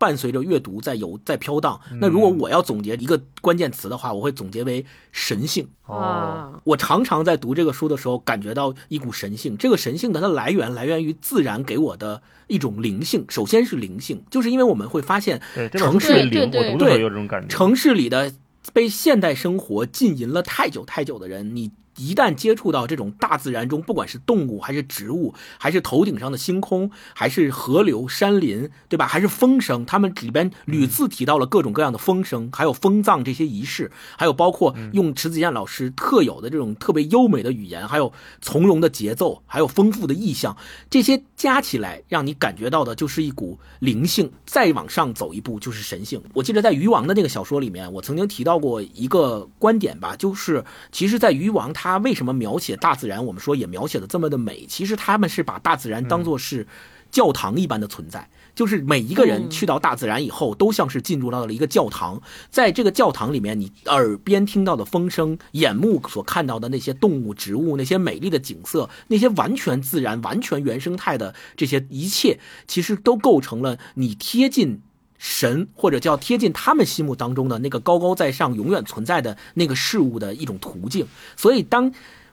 伴随着阅读在游在飘荡。那如果我要总结一个关键词的话，我会总结为神性。哦，啊，我常常在读这个书的时候，感觉到一股神性。这个神性的它的来源来源于自然给我的一种灵性。首先是灵性，就是因为我们会发现城市书特别灵，对对我读的时候对有这种感觉。城市里的被现代生活浸淫了太久太久的人，你一旦接触到这种大自然中，不管是动物还是植物，还是头顶上的星空，还是河流、山林，对吧？还是风声，他们里边屡次提到了各种各样的风声，还有风葬这些仪式，还有包括用迟子健老师特有的这种特别优美的语言，还有从容的节奏，还有丰富的意象，这些加起来，让你感觉到的就是一股灵性。再往上走一步就是神性。我记得在渔王的那个小说里面，我曾经提到过一个观点吧，就是其实，在渔王他为什么描写大自然，我们说也描写的这么的美，其实他们是把大自然当做是教堂一般的存在。就是每一个人嗯去到大自然以后，都像是进入到了一个教堂，在这个教堂里面，你耳边听到的风声，眼目所看到的那些动物、植物，那些美丽的景色，那些完全自然、完全原生态的这些一切，其实都构成了你贴近神，或者叫贴近他们心目当中的那个高高在上、永远存在的那个事物的一种途径。所以，当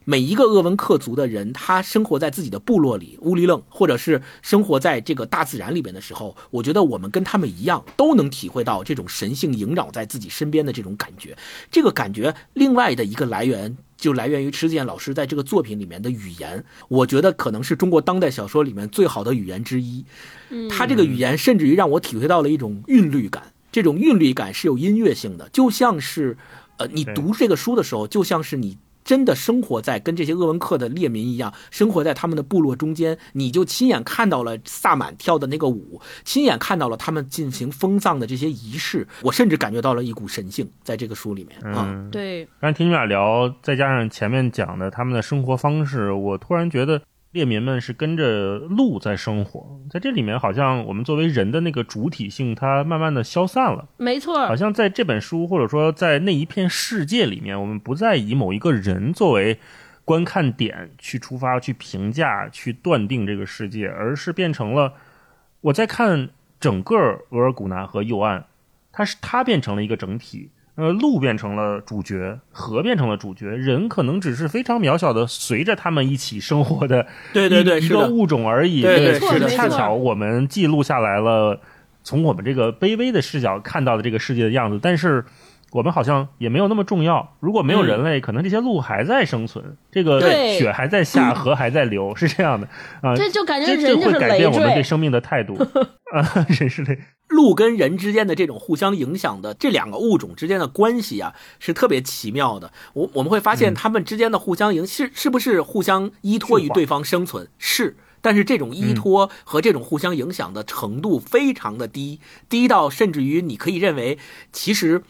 每一个鄂温克族的人，他生活在自己的部落里，乌里楞，或者是生活在这个大自然里边的时候，我觉得我们跟他们一样，都能体会到这种神性萦绕在自己身边的这种感觉。这个感觉，另外的一个来源就来源于迟子健老师在这个作品里面的语言，我觉得可能是中国当代小说里面最好的语言之一。他这个语言甚至于让我体会到了一种韵律感，这种韵律感是有音乐性的，就像是，呃，你读这个书的时候，就像是你。真的生活在跟这些鄂温克的列民一样，生活在他们的部落中间，你就亲眼看到了萨满跳的那个舞，亲眼看到了他们进行封葬的这些仪式，我甚至感觉到了一股神性在这个书里面啊。对，刚才听你们俩聊，再加上前面讲的他们的生活方式，我突然觉得。列民们是跟着鹿在生活，在这里面好像我们作为人的那个主体性，它慢慢的消散了。没错，好像在这本书或者说在那一片世界里面，我们不再以某一个人作为观看点去出发、去评价、去断定这个世界，而是变成了我在看整个额尔古纳和右岸，它是它变成了一个整体。呃，鹿变成了主角，河变成了主角，人可能只是非常渺小的，随着他们一起生活的，对对对，一个物种而已。对对是的，恰巧我们记录下来了，从我们这个卑微的视角看到的这个世界的样子，但是我们好像也没有那么重要。如果没有人类，可能这些鹿还在生存，这个雪还在下，河还在流，是这样的啊。这就感觉这会改变我们对生命的态度 啊，人是类。鹿跟人之间的这种互相影响的这两个物种之间的关系啊，是特别奇妙的。我我们会发现，它们之间的互相影是是不是互相依托于对方生存？是，但是这种依托和这种互相影响的程度非常的低，低到甚至于你可以认为，其实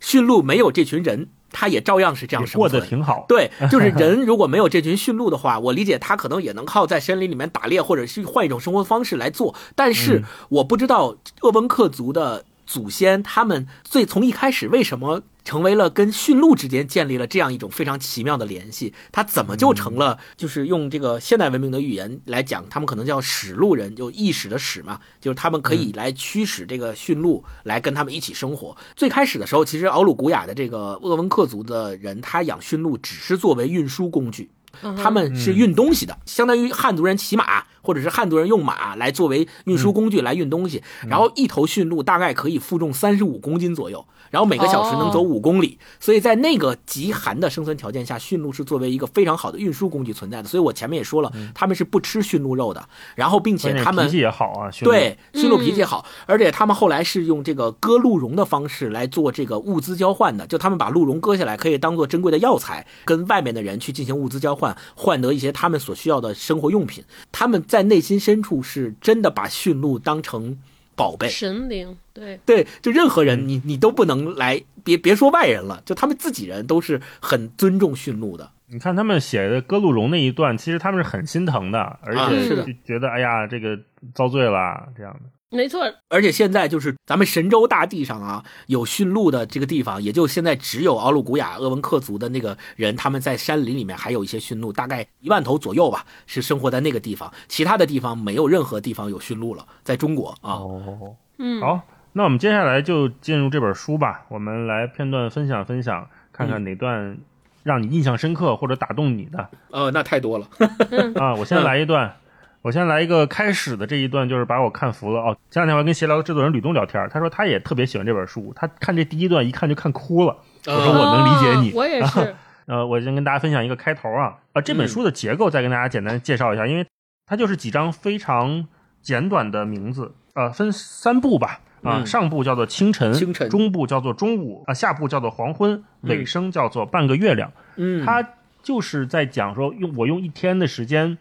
驯鹿没有这群人。他也照样是这样生活，过得挺好。对，就是人如果没有这群驯鹿的话，我理解他可能也能靠在森林里面打猎，或者是换一种生活方式来做。但是我不知道鄂温克族的祖先他们最从一开始为什么。成为了跟驯鹿之间建立了这样一种非常奇妙的联系，他怎么就成了？就是用这个现代文明的语言来讲，他们可能叫使鹿人，就意识的使嘛，就是他们可以来驱使这个驯鹿来跟他们一起生活。最开始的时候，其实奥鲁古雅的这个鄂温克族的人，他养驯鹿只是作为运输工具，他们是运东西的，相当于汉族人骑马，或者是汉族人用马来作为运输工具来运东西。然后一头驯鹿大概可以负重三十五公斤左右。然后每个小时能走五公里，所以在那个极寒的生存条件下，驯鹿是作为一个非常好的运输工具存在的。所以我前面也说了，他们是不吃驯鹿肉的。然后，并且他们脾气也好啊，对驯鹿脾气好，而且他们后来是用这个割鹿茸的方式来做这个物资交换的。就他们把鹿茸割下来，可以当做珍贵的药材，跟外面的人去进行物资交换，换得一些他们所需要的生活用品。他们在内心深处是真的把驯鹿当成。宝贝，神灵，对对，就任何人，你你都不能来，别别说外人了，就他们自己人都是很尊重驯鹿的。你看他们写的歌路荣那一段，其实他们是很心疼的，而且是觉得哎呀，这个遭罪了这样的。没错，而且现在就是咱们神州大地上啊，有驯鹿的这个地方，也就现在只有奥鲁古雅鄂温克族的那个人，他们在山林里面还有一些驯鹿，大概一万头左右吧，是生活在那个地方。其他的地方没有任何地方有驯鹿了，在中国啊。哦，嗯，好，那我们接下来就进入这本书吧，我们来片段分享分享，看看哪段让你印象深刻或者打动你的。呃，那太多了啊，我先来一段。我先来一个开始的这一段，就是把我看服了哦。前两天我还跟闲聊的制作人吕东聊天，他说他也特别喜欢这本书，他看这第一段一看就看哭了。我说我能理解你，我也是。呃，我先跟大家分享一个开头啊，啊，这本书的结构再跟大家简单介绍一下，因为它就是几张非常简短的名字，呃，分三部吧，啊，上部叫做清晨，清晨，中部叫做中午，啊，下部叫做黄昏，尾声叫做半个月亮。嗯，他就是在讲说用我用一天的时间。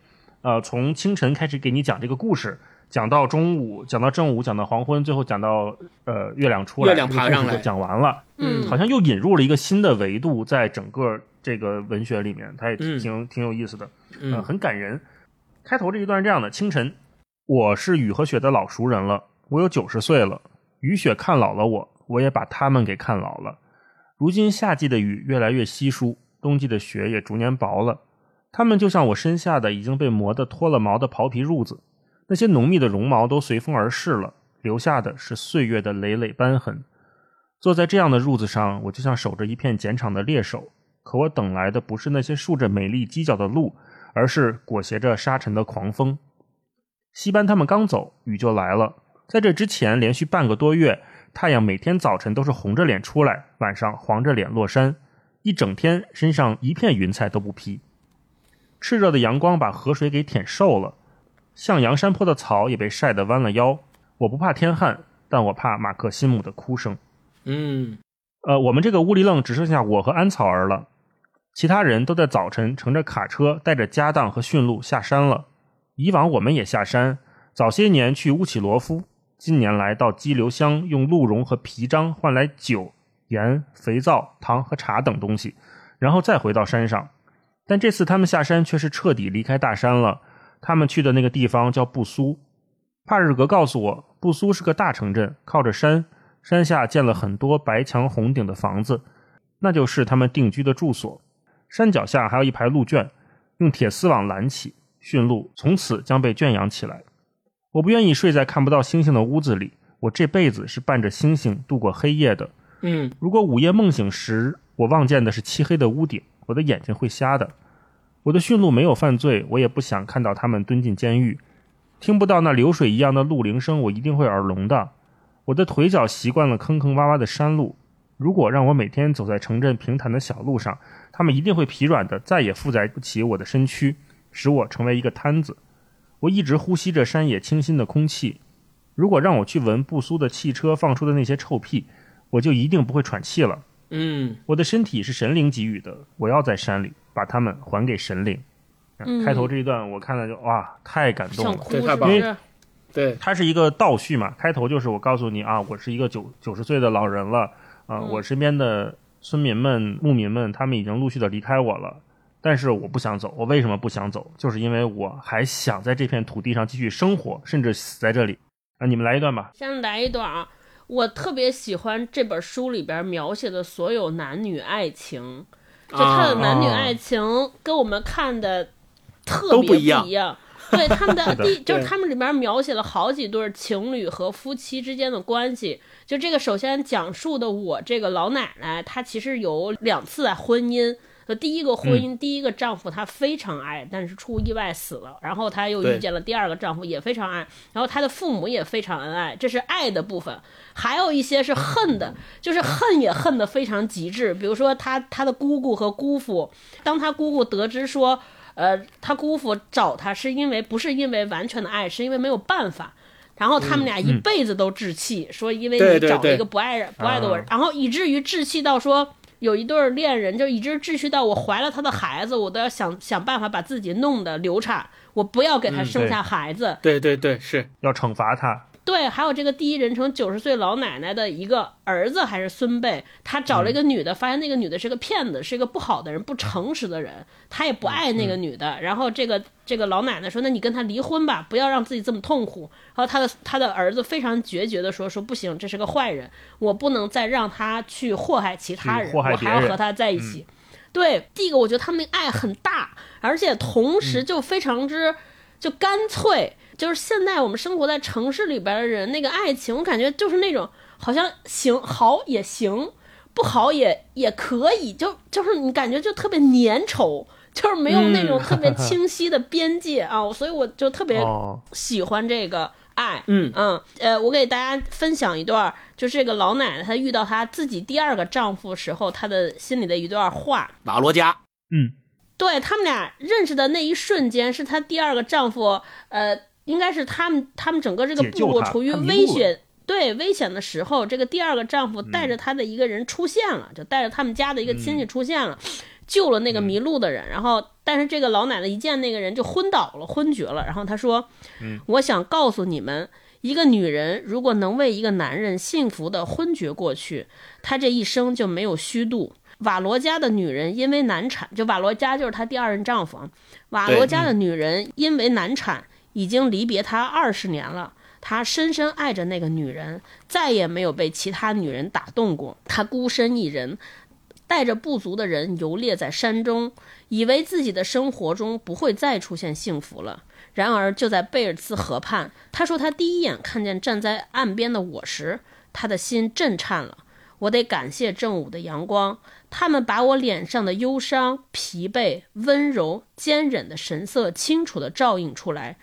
呃，从清晨开始给你讲这个故事，讲到中午，讲到正午，讲到黄昏，最后讲到呃月亮出来，月亮爬上来，讲完了，嗯，好像又引入了一个新的维度，在整个这个文学里面，它也挺挺有意思的，嗯，很感人。开头这一段是这样的：清晨，我是雨和雪的老熟人了，我有九十岁了，雨雪看老了我，我也把他们给看老了。如今夏季的雨越来越稀疏，冬季的雪也逐年薄了。它们就像我身下的已经被磨得脱了毛的袍皮褥子，那些浓密的绒毛都随风而逝了，留下的是岁月的累累斑痕。坐在这样的褥子上，我就像守着一片碱场的猎手，可我等来的不是那些竖着美丽犄角的鹿，而是裹挟着沙尘的狂风。西班他们刚走，雨就来了。在这之前，连续半个多月，太阳每天早晨都是红着脸出来，晚上黄着脸落山，一整天身上一片云彩都不披。炽热的阳光把河水给舔瘦了，向阳山坡的草也被晒得弯了腰。我不怕天旱，但我怕马克辛姆的哭声。嗯呃，我们这个乌里愣只剩下我和安草儿了，其他人都在早晨乘着卡车，带着家当和驯鹿下山了。以往我们也下山，早些年去乌起罗夫，近年来到激流乡用鹿茸和皮张换来酒、盐、肥皂、糖和茶等东西，然后再回到山上。但这次他们下山却是彻底离开大山了。他们去的那个地方叫布苏。帕日格告诉我，布苏是个大城镇，靠着山，山下建了很多白墙红顶的房子，那就是他们定居的住所。山脚下还有一排鹿圈，用铁丝网拦起。驯鹿从此将被圈养起来。我不愿意睡在看不到星星的屋子里，我这辈子是伴着星星度过黑夜的。嗯如果午夜梦醒时，我望见的是漆黑的屋顶，我的眼睛会瞎的。我的驯鹿没有犯罪，我也不想看到它们蹲进监狱。听不到那流水一样的鹿铃声，我一定会耳聋的。我的腿脚习惯了坑坑洼洼的山路，如果让我每天走在城镇平坦的小路上，它们一定会疲软的，再也负载不起我的身躯。使我成为一个瘫子。我一直呼吸着山野清新的空气。如果让我去闻布苏的汽车放出的那些臭屁，我就一定不会喘气了。嗯我的身体是神灵给予的，我要在山里把它们还给神灵。嗯开头这一段我看了就哇，太感动了。想哭对太棒了？对，它是一个倒叙嘛，开头就是我告诉你啊，我是一个九九十岁的老人了啊、嗯我身边的村民们、牧民们，他们已经陆续的离开我了。但是我不想走，我为什么不想走？就是因为我还想在这片土地上继续生活，甚至死在这里。啊，你们来一段吧。先来一段啊，我特别喜欢这本书里边描写的所有男女爱情，就他的男女爱情跟我们看的特别不一样一样。对他们的 第，就是他们里边描写了好几对情侣和夫妻之间的关系。就这个，首先讲述的我这个老奶奶，她其实有两次啊婚姻。呃，第一个婚姻，第一个丈夫她非常爱，但是出意外死了。然后她又遇见了第二个丈夫，也非常爱。然后她的父母也非常恩爱，这是爱的部分。还有一些是恨的，就是恨也恨得非常极致。比如说她她的姑姑和姑父，当她姑姑得知说，呃，他姑父找他是因为不是因为完全的爱，是因为没有办法。然后他们俩一辈子都置气，说因为你找了一个不爱人不爱的我，啊然后以至于置气到说。有一对恋人，就一直秩序到我怀了他的孩子，我都要想想办法把自己弄得流产，我不要给他嗯生下孩子。对对对，是，要惩罚他，对，还有这个第一人称九十岁老奶奶的一个儿子还是孙辈，他找了一个女的，发现那个女的是个骗子，是一个不好的人，不诚实的人，他也不爱那个女的。然后这个这个老奶奶说：“那你跟他离婚吧，不要让自己这么痛苦。”然后他的他的儿子非常决绝的说：“说不行，这是个坏人，我不能再让他去祸害其他人，我还要和他在一起。对，第一个我觉得他们那爱很大，而且同时就非常之。就干脆，就是现在我们生活在城市里边的人，那个爱情，我感觉就是那种好像行好也行，不好也也可以，就就是你感觉就特别粘稠，就是没有那种特别 清晰的边界啊，所以我就特别哦，喜欢这个爱。嗯嗯，呃，我给大家分享一段，就是这个老奶奶她遇到她自己第二个丈夫时候，她的心里的一段话。瓦罗加，嗯，对他们俩认识的那一瞬间，是她第二个丈夫，呃，应该是他们他们整个这个部落处于危险。对危险的时候，这个第二个丈夫带着他的一个人出现了，就带着他们家的一个亲戚出现了，救了那个迷路的人。然后，但是这个老奶奶一见那个人就昏倒了，昏厥了。然后她说：“我想告诉你们，一个女人如果能为一个男人幸福的昏厥过去，她这一生就没有虚度。”瓦罗家的女人因为难产，就瓦罗家就是她第二任丈夫啊。瓦罗家的女人因为难产，已经离别他二十年了。他深深爱着那个女人，再也没有被其他女人打动过。他孤身一人，带着部族的人游猎在山中，以为自己的生活中不会再出现幸福了。然而，就在贝尔茨河畔，他说他第一眼看见站在岸边的我时，他的心震颤了。我得感谢正午的阳光，他们把我脸上的忧伤、疲惫、温柔、坚忍的神色清楚地照映出来。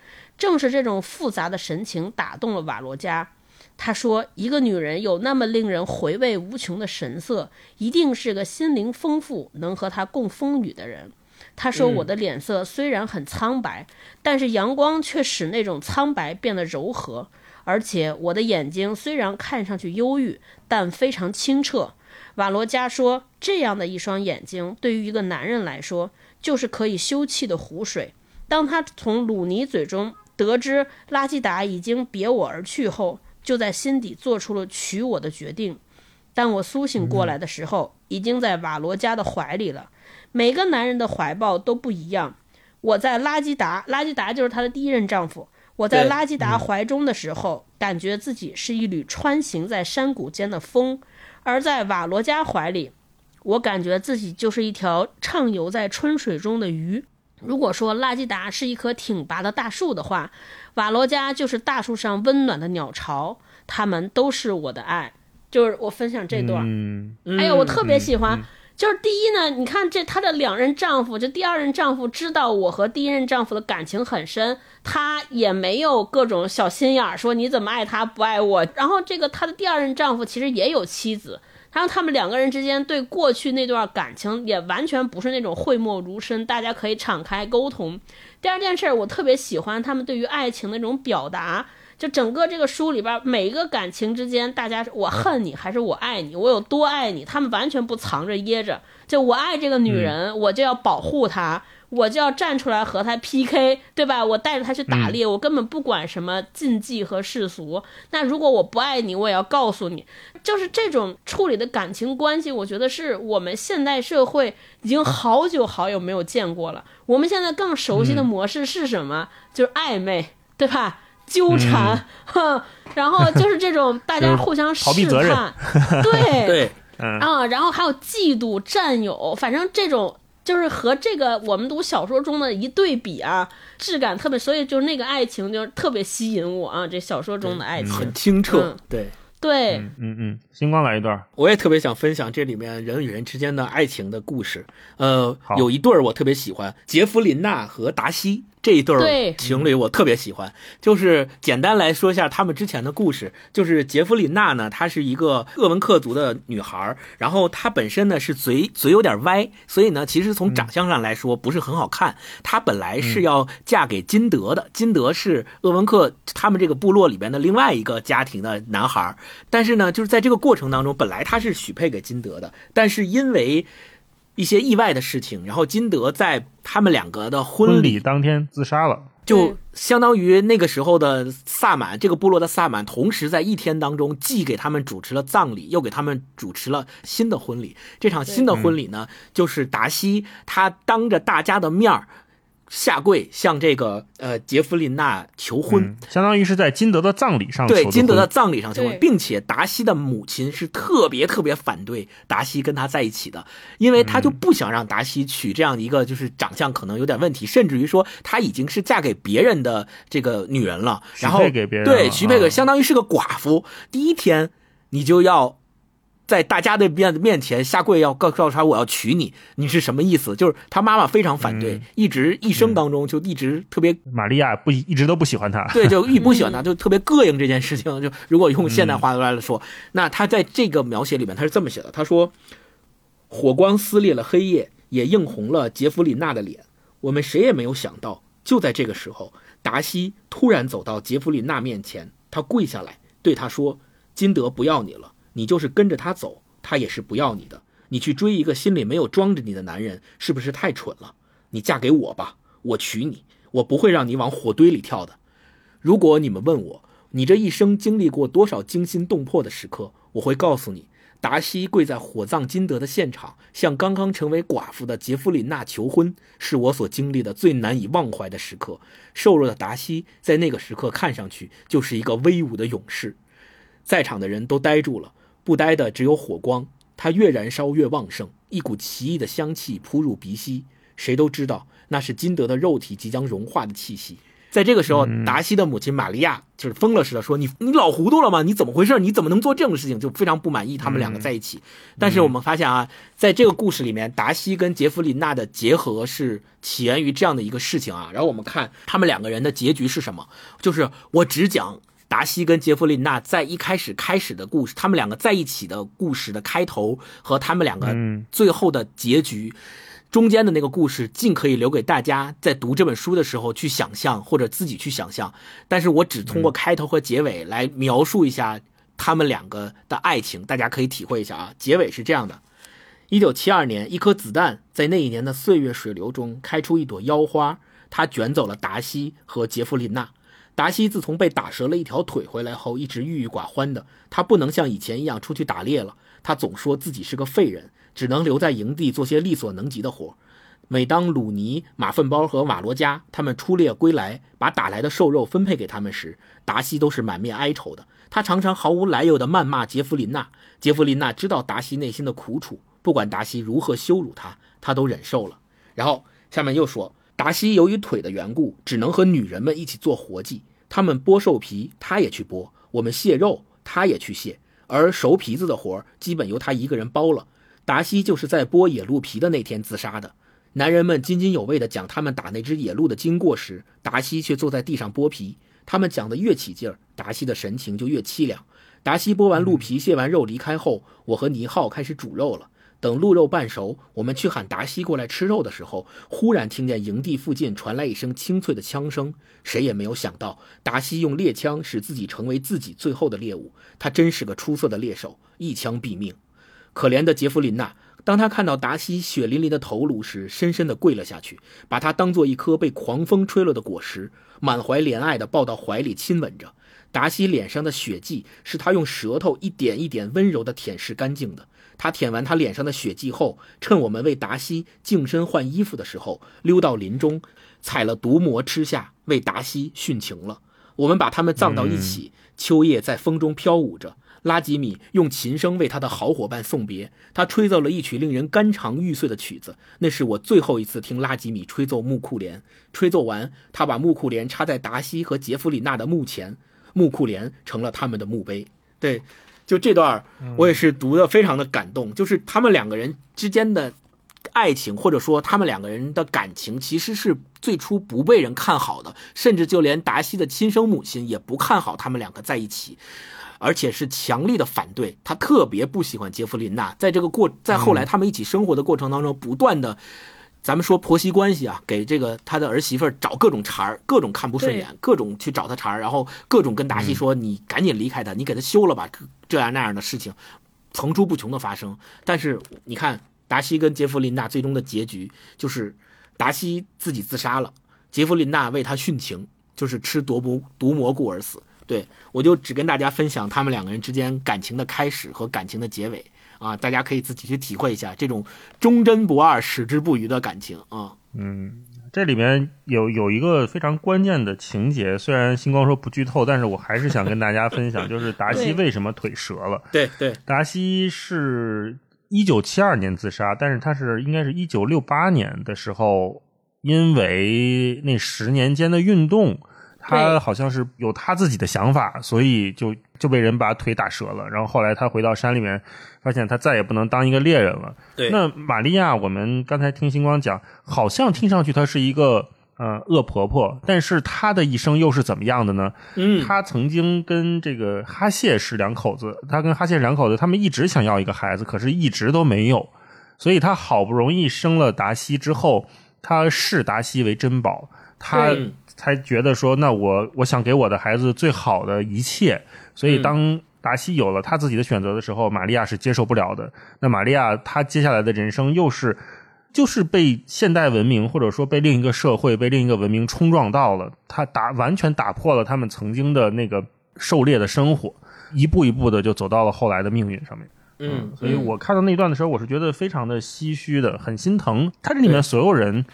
正是这种复杂的神情打动了瓦罗加。他说：“一个女人有那么令人回味无穷的神色，一定是个心灵丰富、能和她共风雨的人。”他说：“我的脸色虽然很苍白，但是阳光却使那种苍白变得柔和。而且我的眼睛虽然看上去忧郁，但非常清澈。”瓦罗加说：“这样的一双眼睛，对于一个男人来说，就是可以休憩的湖水。”当他从鲁尼嘴中得知拉基达已经别我而去后，就在心底做出了娶我的决定。但我苏醒过来的时候，已经在瓦罗加的怀里了。每个男人的怀抱都不一样。我在拉基达，拉基达就是她的第一任丈夫。我在拉基达怀中的时候，感觉自己是一缕穿行在山谷间的风；而在瓦罗加怀里，我感觉自己就是一条畅游在春水中的鱼。如果说拉基达是一棵挺拔的大树的话，瓦罗加就是大树上温暖的鸟巢，它们都是我的爱。就是我分享这段，嗯，哎呀，我特别喜欢。嗯嗯就是第一呢，你看这她的两任丈夫，这第二任丈夫知道我和第一任丈夫的感情很深，他也没有各种小心眼儿，说你怎么爱他不爱我。然后这个她的第二任丈夫其实也有妻子，然后他们两个人之间对过去那段感情也完全不是那种讳莫如深，大家可以敞开沟通。第二件事儿，我特别喜欢他们对于爱情的那种表达。就整个这个书里边，每一个感情之间，大家我恨你还是我爱你，我有多爱你，他们完全不藏着掖着。就我爱这个女人，我就要保护她，我就要站出来和他 PK，对吧？我带着他去打猎，我根本不管什么禁忌和世俗。那如果我不爱你，我也要告诉你。就是这种处理的感情关系，我觉得是我们现代社会已经好久好久没有见过了。我们现在更熟悉的模式是什么？就是暧昧，对吧？纠缠，哼，然后就是这种大家互相试逃避责任探，对 对，嗯啊，然后还有嫉妒、占有，反正这种就是和这个我们读小说中的一对比啊，质感特别，所以就是那个爱情就特别吸引我啊，这小说中的爱情，很清澈嗯。对，对，嗯嗯嗯，星光来一段，我也特别想分享这里面人与人之间的爱情的故事。呃，有一对儿我特别喜欢，杰弗琳娜和达西这一对情侣，我特别喜欢。就是简单来说一下他们之前的故事，就是杰弗琳娜呢，她是一个鄂温克族的女孩儿，然后她本身呢是嘴嘴有点歪，所以呢，其实从长相上来说不是很好看。她本来是要嫁给金德的，金德是鄂温克他们这个部落里边的另外一个家庭的男孩儿，但是呢，就是在这个过程当中，本来她是许配给金德的，但是因为一些意外的事情，然后金德在他们两个的婚礼当天自杀了。就相当于那个时候的萨满，这个部落的萨满，同时在一天当中既给他们主持了葬礼，又给他们主持了新的婚礼。这场新的婚礼呢，就是达西他当着大家的面儿下跪向这个呃杰弗琳娜求婚。嗯，相当于是在金德的葬礼上求对金德的婚葬礼上求婚，并且达西的母亲是特别特别反对达西跟他在一起的，因为他就不想让达西娶这样一个就是长相可能有点问题，甚至于说她已经是嫁给别人的这个女人了，然后配给别人对许配给啊相当于是个寡妇，第一天你就要。在大家的面面前下跪，要告告诉他我要娶你，你是什么意思？就是他妈妈非常反对，嗯一直一生当中就一直特别玛利亚不一直都不喜欢他。对，就一不喜欢他，就特别膈应这件事情。就如果用现代话来说，那他在这个描写里面他是这么写的：他说，火光撕裂了黑夜，也映红了杰弗里娜的脸。我们谁也没有想到，就在这个时候，达西突然走到杰弗里娜面前，他跪下来对他说：“金德不要你了，你就是跟着他走，他也是不要你的。你去追一个心里没有装着你的男人，是不是太蠢了？你嫁给我吧，我娶你，我不会让你往火堆里跳的。”如果你们问我，你这一生经历过多少惊心动魄的时刻，我会告诉你，达西跪在火葬金德的现场，向刚刚成为寡妇的杰弗琳娜求婚，是我所经历的最难以忘怀的时刻。瘦弱的达西在那个时刻看上去就是一个威武的勇士。在场的人都呆住了，不呆的只有火光，它越燃烧越旺盛，一股奇异的香气扑入鼻息。谁都知道那是金德的肉体即将融化的气息。在这个时候，嗯达西的母亲玛利亚就是疯了似的说：“你你老糊涂了吗？你怎么回事？你怎么能做这种事情？”就非常不满意他们两个在一起。但是我们发现啊，在这个故事里面，达西跟杰弗琳娜的结合是起源于这样的一个事情啊。然后我们看他们两个人的结局是什么，就是我只讲。达西跟杰弗琳娜在一开始开始的故事，他们两个在一起的故事的开头和他们两个嗯最后的结局，中间的那个故事，尽可以留给大家在读这本书的时候去想象或者自己去想象。但是我只通过开头和结尾来描述一下他们两个的爱情，大家可以体会一下啊。结尾是这样的：一九七二年，一颗子弹在那一年的岁月水流中开出一朵妖花，它卷走了达西和杰弗琳娜。达西自从被打折了一条腿回来后，一直郁郁寡欢的。他不能像以前一样出去打猎了，他总说自己是个废人，只能留在营地做些力所能及的活。每当鲁尼、马粪包和瓦罗加他们出猎归来，把打来的瘦肉分配给他们时，达西都是满面哀愁的。他常常毫无来由地谩骂杰弗琳娜。杰弗琳娜知道达西内心的苦楚，不管达西如何羞辱他，他都忍受了。然后下面又说，达西由于腿的缘故，只能和女人们一起做活计。他们剥兽皮，他也去剥；我们卸肉，他也去卸。而熟皮子的活儿基本由他一个人包了。达西就是在剥野鹿皮的那天自杀的。男人们津津有味地讲他们打那只野鹿的经过时，达西却坐在地上剥皮。他们讲得越起劲儿，达西的神情就越凄凉。达西剥完鹿皮、卸完肉离开后，我和尼浩开始煮肉了。等鹿肉半熟，我们去喊达西过来吃肉的时候，忽然听见营地附近传来一声清脆的枪声。谁也没有想到，达西用猎枪使自己成为自己最后的猎物。他真是个出色的猎手，一枪毙命。可怜的杰弗琳娜，当他看到达西血淋淋的头颅时，深深地跪了下去，把他当做一颗被狂风吹落的果实，满怀怜爱地抱到怀里亲吻着。达西脸上的血迹是他用舌头一点一点温柔地舔舐干净的。他舔完他脸上的血迹后，趁我们为达西净身换衣服的时候，溜到林中，采了毒蘑吃下，为达西殉情了。我们把他们葬到一起，秋叶在风中飘舞着。拉吉米用琴声为他的好伙伴送别，他吹奏了一曲令人肝肠欲碎的曲子。那是我最后一次听拉吉米吹奏木库莲。吹奏完，他把木库莲插在达西和杰弗里娜的墓前，木库莲成了他们的墓碑。对，就这段我也是读的非常的感动，就是他们两个人之间的爱情，或者说他们两个人的感情，其实是最初不被人看好的，甚至就连达西的亲生母亲也不看好他们两个在一起。而且是强力的反对，他特别不喜欢杰弗琳娜。在这个过，在后来他们一起生活的过程当中，不断的，咱们说婆媳关系啊，给这个他的儿媳妇儿找各种茬儿，各种看不顺眼，各种去找他茬儿，然后各种跟达西说：“你赶紧离开他，你给他休了吧。”这样那样的事情层出不穷的发生。但是你看，达西跟杰弗琳娜最终的结局就是达西自己自杀了，杰弗琳娜为他殉情，就是吃毒蘑毒蘑菇而死。对，我就只跟大家分享他们两个人之间感情的开始和感情的结尾啊，大家可以自己去体会一下这种忠贞不二、矢志不渝的感情啊。嗯，这里面有有一个非常关键的情节，虽然星光说不剧透，但是我还是想跟大家分享，就是达西为什么腿折了。对对，达西是一九七二年自杀，但是他是应该是一九六八年的时候，因为那十年间的运动。他好像是有他自己的想法，所以就就被人把腿打折了。然后后来他回到山里面，发现他再也不能当一个猎人了。对，那玛利亚，我们刚才听星光讲，好像听上去她是一个呃恶婆婆，但是她的一生又是怎么样的呢？嗯，她曾经跟这个哈谢是两口子，她跟哈谢两口子，他们一直想要一个孩子，可是一直都没有。所以她好不容易生了达西之后，她视达西为珍宝，她。才觉得说，那我我想给我的孩子最好的一切，所以当达西有了他自己的选择的时候，玛利亚是接受不了的。那玛利亚她接下来的人生又是，就是被现代文明或者说被另一个社会、被另一个文明冲撞到了，他打完全打破了他们曾经的那个狩猎的生活，一步一步的就走到了后来的命运上面。嗯，所以我看到那段的时候，我是觉得非常的唏嘘的，很心疼。他这里面所有人。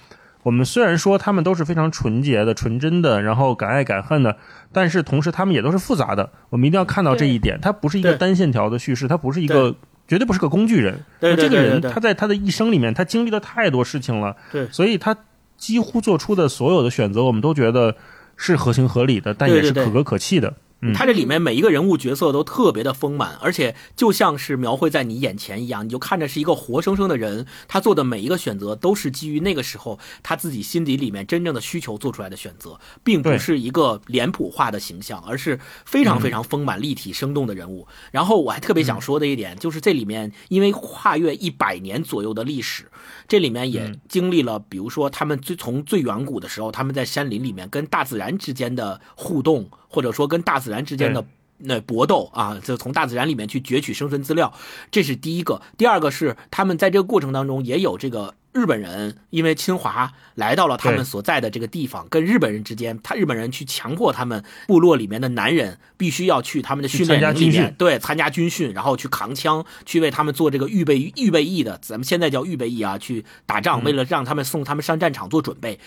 我们虽然说他们都是非常纯洁的、纯真的，然后敢爱敢恨的，但是同时他们也都是复杂的。我们一定要看到这一点，它不是一个单线条的叙事，它不是一个绝对不是个工具人。对这个人他在他的一生里面，他经历了太多事情了，对，所以他几乎做出的所有的选择，我们都觉得是合情合理的，但也是可歌可泣的。嗯它这里面每一个人物角色都特别的丰满，而且就像是描绘在你眼前一样，你就看着是一个活生生的人，他做的每一个选择都是基于那个时候他自己心底里面真正的需求做出来的选择，并不是一个脸谱化的形象，而是非常非常丰满、立体、生动的人物。然后我还特别想说的一点，就是这里面因为跨越一百年左右的历史，这里面也经历了，比如说他们最从最远古的时候，他们在山林里面跟大自然之间的互动，或者说跟大自然之间的那搏斗啊，就从大自然里面去攫取生存资料，这是第一个。第二个是他们在这个过程当中也有这个日本人，因为侵华来到了他们所在的这个地方，跟日本人之间，他日本人去强迫他们部落里面的男人必须要去他们的训练营里面，对，参加军训，然后去扛枪，去为他们做这个预备预备役的，咱们现在叫预备役啊，去打仗，为了让他们送他们上战场做准备。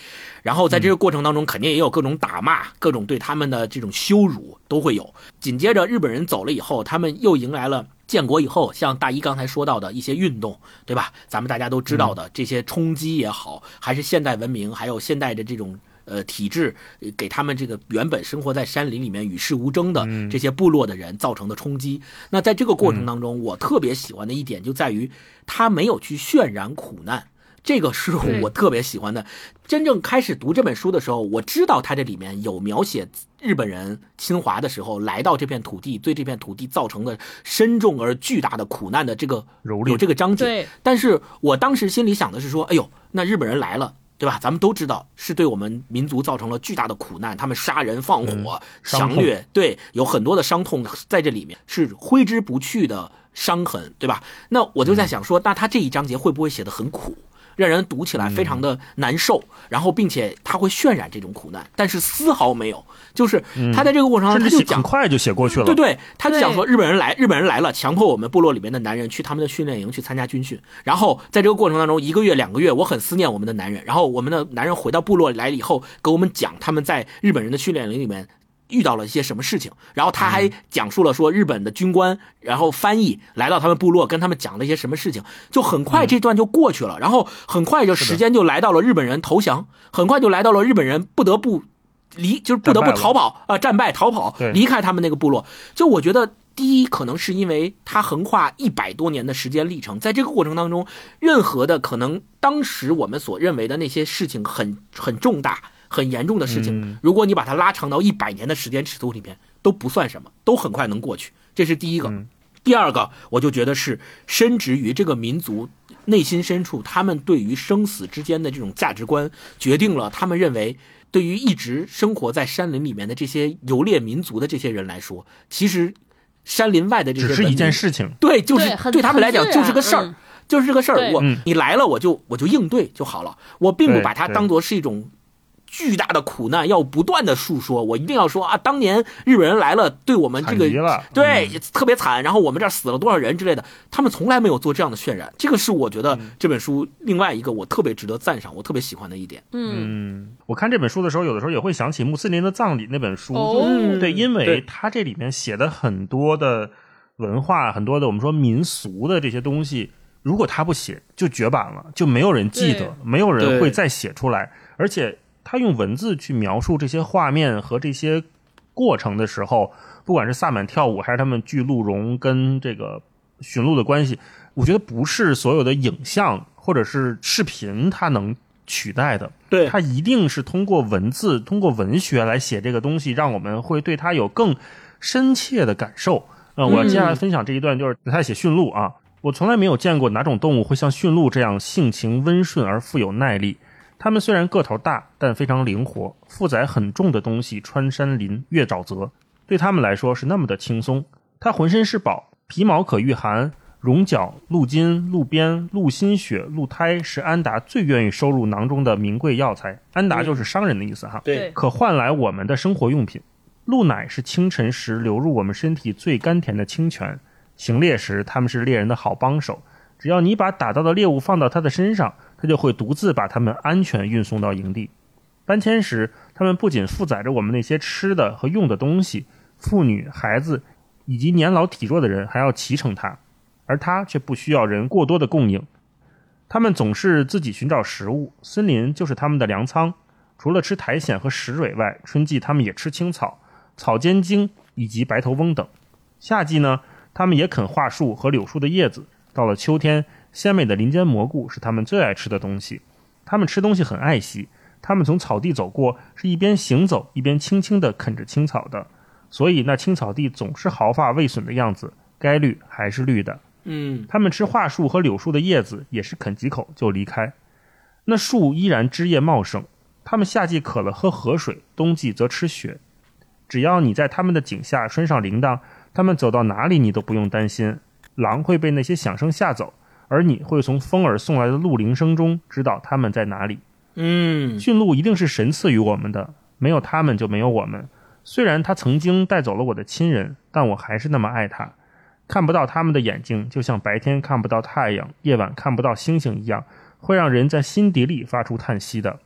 然后在这个过程当中，肯定也有各种打骂，各种对他们的这种羞辱都会有。紧接着日本人走了以后，他们又迎来了。建国以后，像大一刚才说到的一些运动，对吧？咱们大家都知道的这些冲击也好，还是现代文明，还有现代的这种呃体制，呃给他们这个原本生活在山林里面与世无争的这些部落的人造成的冲击。那在这个过程当中，我特别喜欢的一点就在于他没有去渲染苦难。这个是我特别喜欢的。真正开始读这本书的时候，我知道它这里面有描写日本人侵华的时候来到这片土地，对这片土地造成的深重而巨大的苦难的这个有这个章节。对但是我当时心里想的是说，哎呦，那日本人来了。对吧？咱们都知道是对我们民族造成了巨大的苦难，他们杀人放火、强掠，对，有很多的伤痛在这里面是挥之不去的伤痕，对吧？那我就在想说，那他这一章节会不会写的很苦？让人读起来非常的难受，然后并且他会渲染这种苦难，但是丝毫没有，就是他在这个过程当中，他就讲快就写过去了。对对，他就对讲说日本人来，日本人来了，强迫我们部落里面的男人去他们的训练营去参加军训，然后在这个过程当中，一个月两个月，我很思念我们的男人，然后我们的男人回到部落来了以后，给我们讲他们在日本人的训练营里面。遇到了一些什么事情，然后他还讲述了说日本的军官，然后翻译来到他们部落，跟他们讲了一些什么事情，就很快这段就过去了，然后很快就时间就来到了日本人投降，很快就来到了日本人不得不离，就是不得不逃跑啊、战败逃跑，离开他们那个部落。就我觉得，第一可能是因为他横跨一百多年的时间历程，在这个过程当中，任何的可能当时我们所认为的那些事情很很重大、很严重的事情，嗯如果你把它拉长到一百年的时间尺度里面，都不算什么，都很快能过去。这是第一个。嗯第二个，我就觉得是深植于这个民族内心深处，他们对于生死之间的这种价值观，决定了他们认为，对于一直生活在山林里面的这些游猎民族的这些人来说，其实山林外的这些只是一件事情。对，就是对他们来讲就是个事儿，嗯就是这个事儿。我嗯你来了，我就我就应对就好了，我并不把它当做是一种。巨大的苦难要不断的诉说，我一定要说啊，当年日本人来了，对我们这个对、嗯。特别惨，然后我们这儿死了多少人之类的，他们从来没有做这样的渲染，这个是我觉得这本书另外一个我特别值得赞赏，我特别喜欢的一点。嗯，嗯，我看这本书的时候，有的时候也会想起穆斯林的葬礼那本书，哦。对，因为对。它这里面写的很多的文化，很多的我们说民俗的这些东西，如果他不写，就绝版了，就没有人记得，没有人会再写出来，而且他用文字去描述这些画面和这些过程的时候，不管是萨满跳舞，还是他们巨鹿茸跟这个驯鹿的关系，我觉得不是所有的影像或者是视频它能取代的。对它一定是通过文字、通过文学来写这个东西，让我们会对它有更深切的感受。呃，我要接下来分享这一段，就是他写驯鹿啊。我从来没有见过哪种动物会像驯鹿这样性情温顺而富有耐力。它们虽然个头大，但非常灵活，负载很重的东西穿山林、越沼泽，对它们来说是那么的轻松。它浑身是宝，皮毛可御寒，绒角、鹿筋、鹿鞭、鹿心血、鹿胎是安达最愿意收入囊中的名贵药材。安达就是商人的意思哈。对可换来我们的生活用品。鹿奶是清晨时流入我们身体最甘甜的清泉，行猎时它们是猎人的好帮手。只要你把打到的猎物放到它的身上，它就会独自把它们安全运送到营地。搬迁时，它们不仅负载着我们那些吃的和用的东西，妇女、孩子以及年老体弱的人还要骑乘它，而它却不需要人过多的供应。它们总是自己寻找食物，森林就是它们的粮仓。除了吃苔藓和石蕊外，春季它们也吃青草、草尖茎以及白头翁等。夏季呢，它们也啃桦树和柳树的叶子。到了秋天，鲜美的林间蘑菇是他们最爱吃的东西。他们吃东西很爱惜，他们从草地走过，是一边行走一边轻轻地啃着青草的，所以那青草地总是毫发未损的样子，该绿还是绿的。嗯他们吃桦树和柳树的叶子，也是啃几口就离开。那树依然枝叶茂盛。他们夏季渴了喝河水，冬季则吃雪。只要你在他们的井下拴上铃铛，他们走到哪里你都不用担心。狼会被那些响声吓走，而你会从风儿送来的鹿铃声中知道它们在哪里。嗯驯鹿一定是神赐予我们的，没有它们就没有我们。虽然它曾经带走了我的亲人，但我还是那么爱它。看不到它们的眼睛，就像白天看不到太阳，夜晚看不到星星一样，会让人在心底里发出叹息的。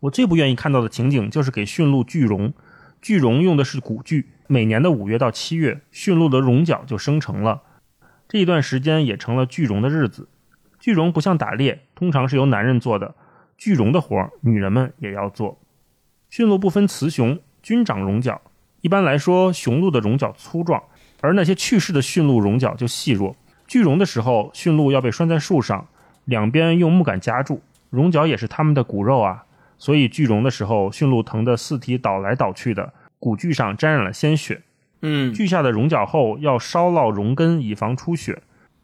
我最不愿意看到的情景就是给驯鹿聚绒，聚绒用的是骨锯，每年的五月到七月，驯鹿的绒角就生成了。这一段时间也成了锯绒的日子。锯绒不像打猎，通常是由男人做的，锯绒的活儿，女人们也要做。驯鹿不分雌雄，均长绒角。一般来说，雄鹿的绒角粗壮，而那些去世的驯鹿绒角就细弱。锯绒的时候，驯鹿要被拴在树上，两边用木杆夹住，绒角也是它们的骨肉啊。所以锯绒的时候，驯鹿疼得四蹄倒来倒去的，骨具上沾染了鲜血。嗯锯下的绒角后，要烧烙绒根，以防出血。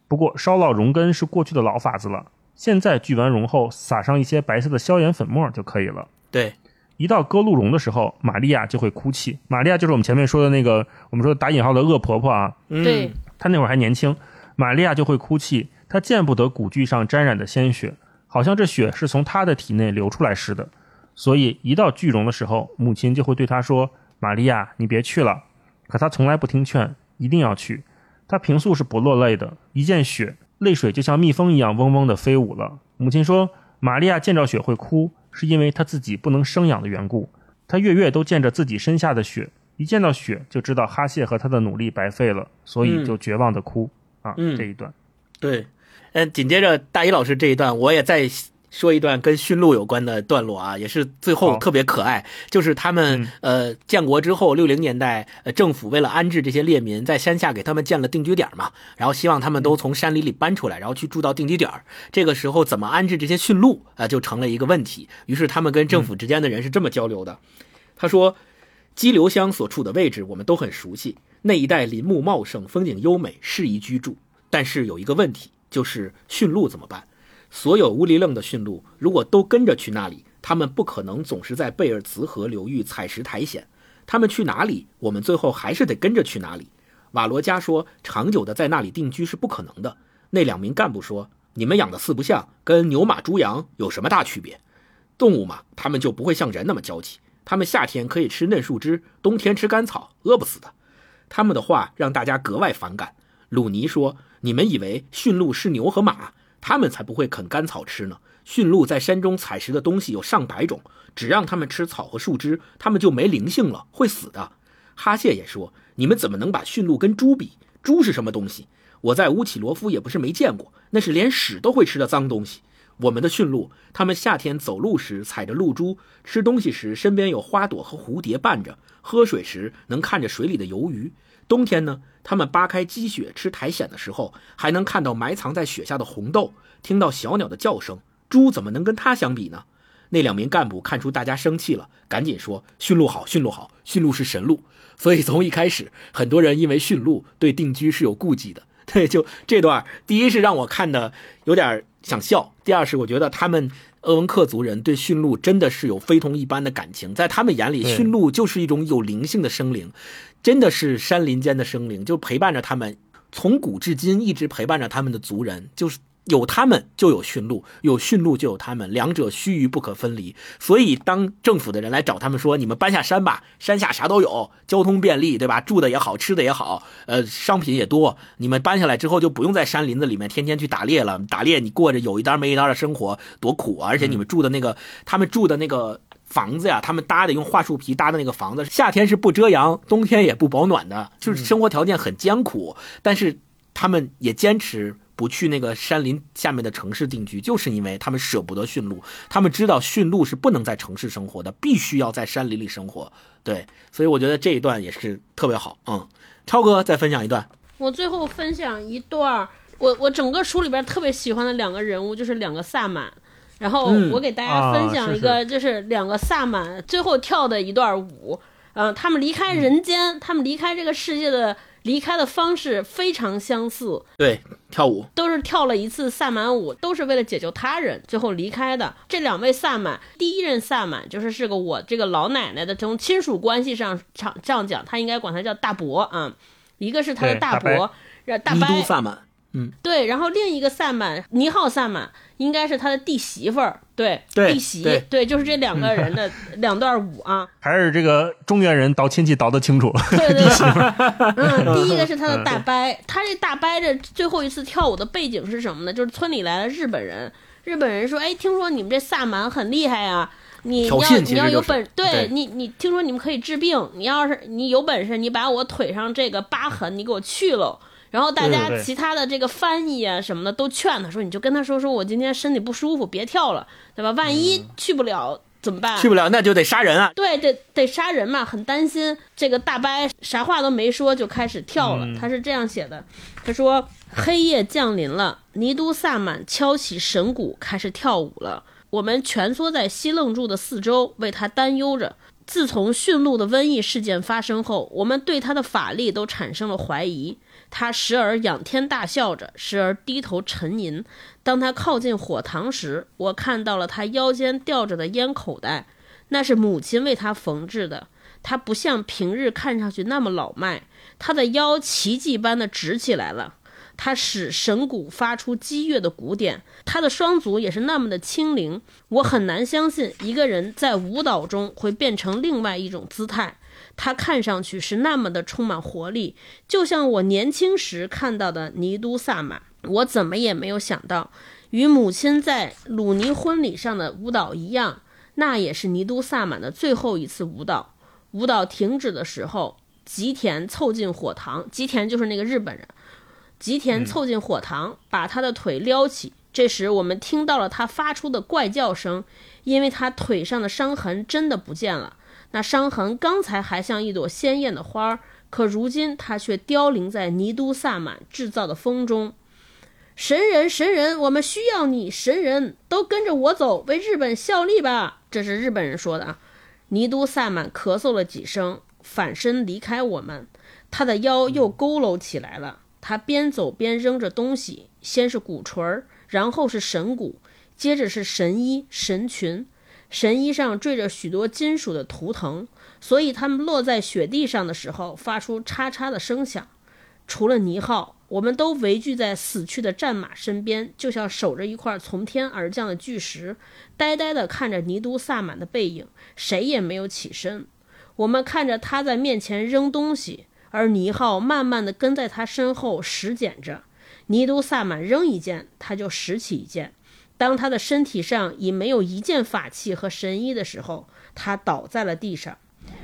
不过，烧烙绒根是过去的老法子了。现在锯完绒后，撒上一些白色的消炎粉末就可以了。对，一到割鹿茸的时候，玛利亚就会哭泣。玛利亚就是我们前面说的那个，我们说打引号的恶婆婆啊。嗯对，她那会儿还年轻，玛利亚就会哭泣。她见不得骨锯上沾染的鲜血，好像这血是从她的体内流出来似的。所以一到锯绒的时候，母亲就会对她说：“玛利亚，你别去了。”可他从来不听劝，一定要去。他平素是不落泪的，一见雪，泪水就像蜜蜂一样嗡嗡的飞舞了。母亲说：“玛利亚见着雪会哭，是因为她自己不能生养的缘故。她月月都见着自己身下的雪，一见到雪就知道哈谢和他的努力白费了，所以就绝望的哭、啊。嗯这一段，对，嗯，紧接着大一老师这一段，我也再说一段跟驯鹿有关的段落啊，也是最后特别可爱，就是他们、呃建国之后，六零年代呃政府为了安置这些猎民，在山下给他们建了定居点嘛，然后希望他们都从山里里搬出来，然后去住到定居点这个时候怎么安置这些驯鹿啊、就成了一个问题。于是他们跟政府之间的人是这么交流的，他说。激流乡所处的位置我们都很熟悉，那一带林木茂盛，风景优美，适宜居住。但是有一个问题，就是驯鹿怎么办？所有乌里楞的驯鹿如果都跟着去那里，他们不可能总是在贝尔茨河流域采食苔藓。他们去哪里，我们最后还是得跟着去哪里。瓦罗加说，长久的在那里定居是不可能的。那两名干部说，你们养的四不像，跟牛马猪羊有什么大区别？动物嘛，他们就不会像人那么娇气。他们夏天可以吃嫩树枝，冬天吃干草，饿不死的。他们的话让大家格外反感。鲁尼说：“你们以为驯鹿是牛和马，他们才不会啃干草吃呢。驯鹿在山中采食的东西有上百种，只让他们吃草和树枝，他们就没灵性了，会死的。”哈谢也说：“你们怎么能把驯鹿跟猪比？猪是什么东西？我在乌起罗夫也不是没见过，那是连屎都会吃的脏东西。”我们的驯鹿，它们夏天走路时踩着露珠，吃东西时身边有花朵和蝴蝶伴着，喝水时能看着水里的游鱼。冬天呢，它们扒开积雪吃苔藓的时候，还能看到埋藏在雪下的红豆，听到小鸟的叫声。猪怎么能跟它相比呢？那两名干部看出大家生气了，赶紧说：“驯鹿好，驯鹿好，驯鹿是神鹿。”所以从一开始，很多人因为驯鹿对定居是有顾忌的。对，就这段，第一是让我看的有点想笑，第二是我觉得他们鄂温克族人对驯鹿真的是有非同一般的感情，在他们眼里，驯鹿就是一种有灵性的生灵，真的是山林间的生灵，就陪伴着他们，从古至今一直陪伴着他们的族人，就是。有他们就有驯鹿，有驯鹿就有他们，两者须臾不可分离。所以，当政府的人来找他们说：“你们搬下山吧，山下啥都有，交通便利，对吧？住的也好，吃的也好，呃，商品也多。你们搬下来之后，就不用在山林子里面天天去打猎了。打猎你过着有一单没一单的生活，多苦啊！而且你们住的那个，他们住的那个房子呀，他们搭的用桦树皮搭的那个房子，夏天是不遮阳，冬天也不保暖的，就是生活条件很艰苦。但是他们也坚持。不去那个山林下面的城市定居，就是因为他们舍不得驯鹿，他们知道驯鹿是不能在城市生活的，必须要在山林里生活。对，所以我觉得这一段也是特别好。嗯，超哥再分享一段。我最后分享一段儿，我我整个书里边特别喜欢的两个人物就是两个萨满，然后嗯我给大家分享一个，就是两个萨满最后跳的一段舞，嗯、他们离开人间，他们离开这个世界的离开的方式非常相似，对，跳舞。都是跳了一次萨满舞，都是为了解救他人，最后离开的。这两位萨满，第一任萨满就是是个我这个老奶奶的，从亲属关系上上这样讲，他应该管他叫大伯啊，一个是他的大伯，让大伯萨满，对，然后另一个萨满尼浩萨满应该是他的弟媳妇儿，对，对弟媳，对就是这两个人的 两段舞啊。还是这个中原人倒亲戚倒得清楚。对对对，嗯，第一个是他的大伯，他这大伯这最后一次跳舞的背景是什么呢？就是村里来了日本人，日本人说，哎，听说你们这萨满很厉害啊。你你要你要有本，对你你听说你们可以治病，你要是你有本事，你把我腿上这个疤痕你给我去了。然后大家其他的这个翻译啊什么的都劝他说，你就跟他说说我今天身体不舒服，别跳了，对吧？万一去不了怎么办？去不了那就得杀人啊！对，得得杀人嘛，很担心。这个大伯啥话都没说就开始跳了，嗯他是这样写的：他说黑夜降临了，尼都萨满敲起神鼓，开始跳舞了。我们蜷缩在西楞柱的四周，为他担忧着。自从驯鹿的瘟疫事件发生后，我们对他的法力都产生了怀疑。他时而仰天大笑着，时而低头沉吟。当他靠近火塘时，我看到了他腰间吊着的烟口袋，那是母亲为他缝制的。他不像平日看上去那么老迈，他的腰奇迹般的直起来了。他使神鼓发出激越的鼓点，他的双足也是那么的轻灵。我很难相信一个人在舞蹈中会变成另外一种姿态。他看上去是那么的充满活力，就像我年轻时看到的尼都萨满。我怎么也没有想到，与母亲在鲁尼婚礼上的舞蹈一样，那也是尼都萨满的最后一次舞蹈。舞蹈停止的时候，吉田凑近火塘，吉田就是那个日本人。吉田凑近火塘，把他的腿撩起。这时，我们听到了他发出的怪叫声，因为他腿上的伤痕真的不见了。那伤痕刚才还像一朵鲜艳的花儿，可如今它却凋零在尼都萨满制造的风中。神人，神人，我们需要你！神人，都跟着我走，为日本效力吧！这是日本人说的啊。尼都萨满咳嗽了几声，反身离开我们。他的腰又佝偻起来了。他边走边扔着东西，先是鼓槌儿，然后是神鼓，接着是神衣、神裙。神衣上缀着许多金属的图腾，所以它们落在雪地上的时候发出嚓嚓的声响。除了尼浩，我们都围聚在死去的战马身边，就像守着一块从天而降的巨石，呆呆地看着尼都萨满的背影，谁也没有起身。我们看着他在面前扔东西，而尼浩慢慢地跟在他身后拾捡着。尼都萨满扔一件，他就拾起一件。当他的身体上已没有一件法器和神衣的时候，他倒在了地上。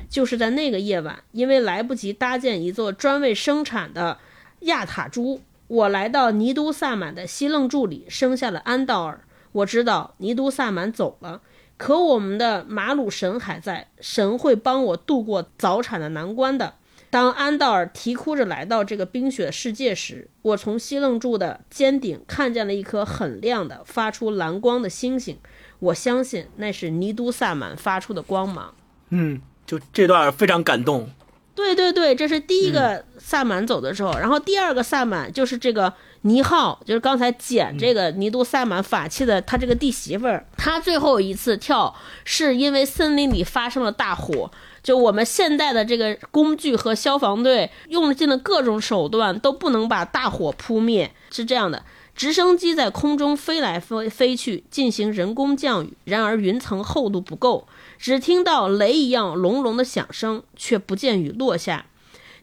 就是在那个夜晚，因为来不及搭建一座专为生产的亚塔珠，我来到尼都萨满的西楞柱里，生下了安道尔。我知道尼都萨满走了，可我们的马鲁神还在，神会帮我度过早产的难关的。当安道尔啼哭着来到这个冰雪世界时，我从西楞柱的尖顶看见了一颗很亮的、发出蓝光的星星。我相信那是尼都萨满发出的光芒。嗯，就这段非常感动。对对对，这是第一个萨满走的时候，然后第二个萨满就是这个尼浩，就是刚才捡这个尼都萨满法器的他这个弟媳妇儿，他最后一次跳是因为森林里发生了大火，就我们现代的这个工具和消防队用尽了各种手段都不能把大火扑灭，是这样的。直升机在空中飞来飞飞去，进行人工降雨。然而云层厚度不够，只听到雷一样隆隆的响声，却不见雨落下。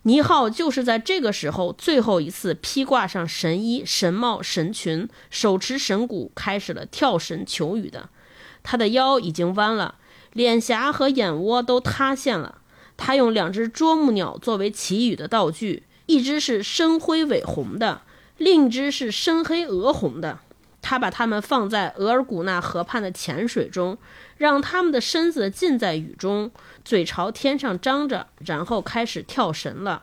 尼浩就是在这个时候最后一次披挂上神衣、神帽、神裙，手持神鼓，开始了跳神求雨的。他的腰已经弯了，脸颊和眼窝都塌陷了。他用两只啄木鸟作为祈雨的道具，一只是深灰尾红的。另一只是深黑鹅红的。他把它们放在额尔古纳河畔的浅水中，让它们的身子浸在雨中，嘴朝天上张着，然后开始跳绳了。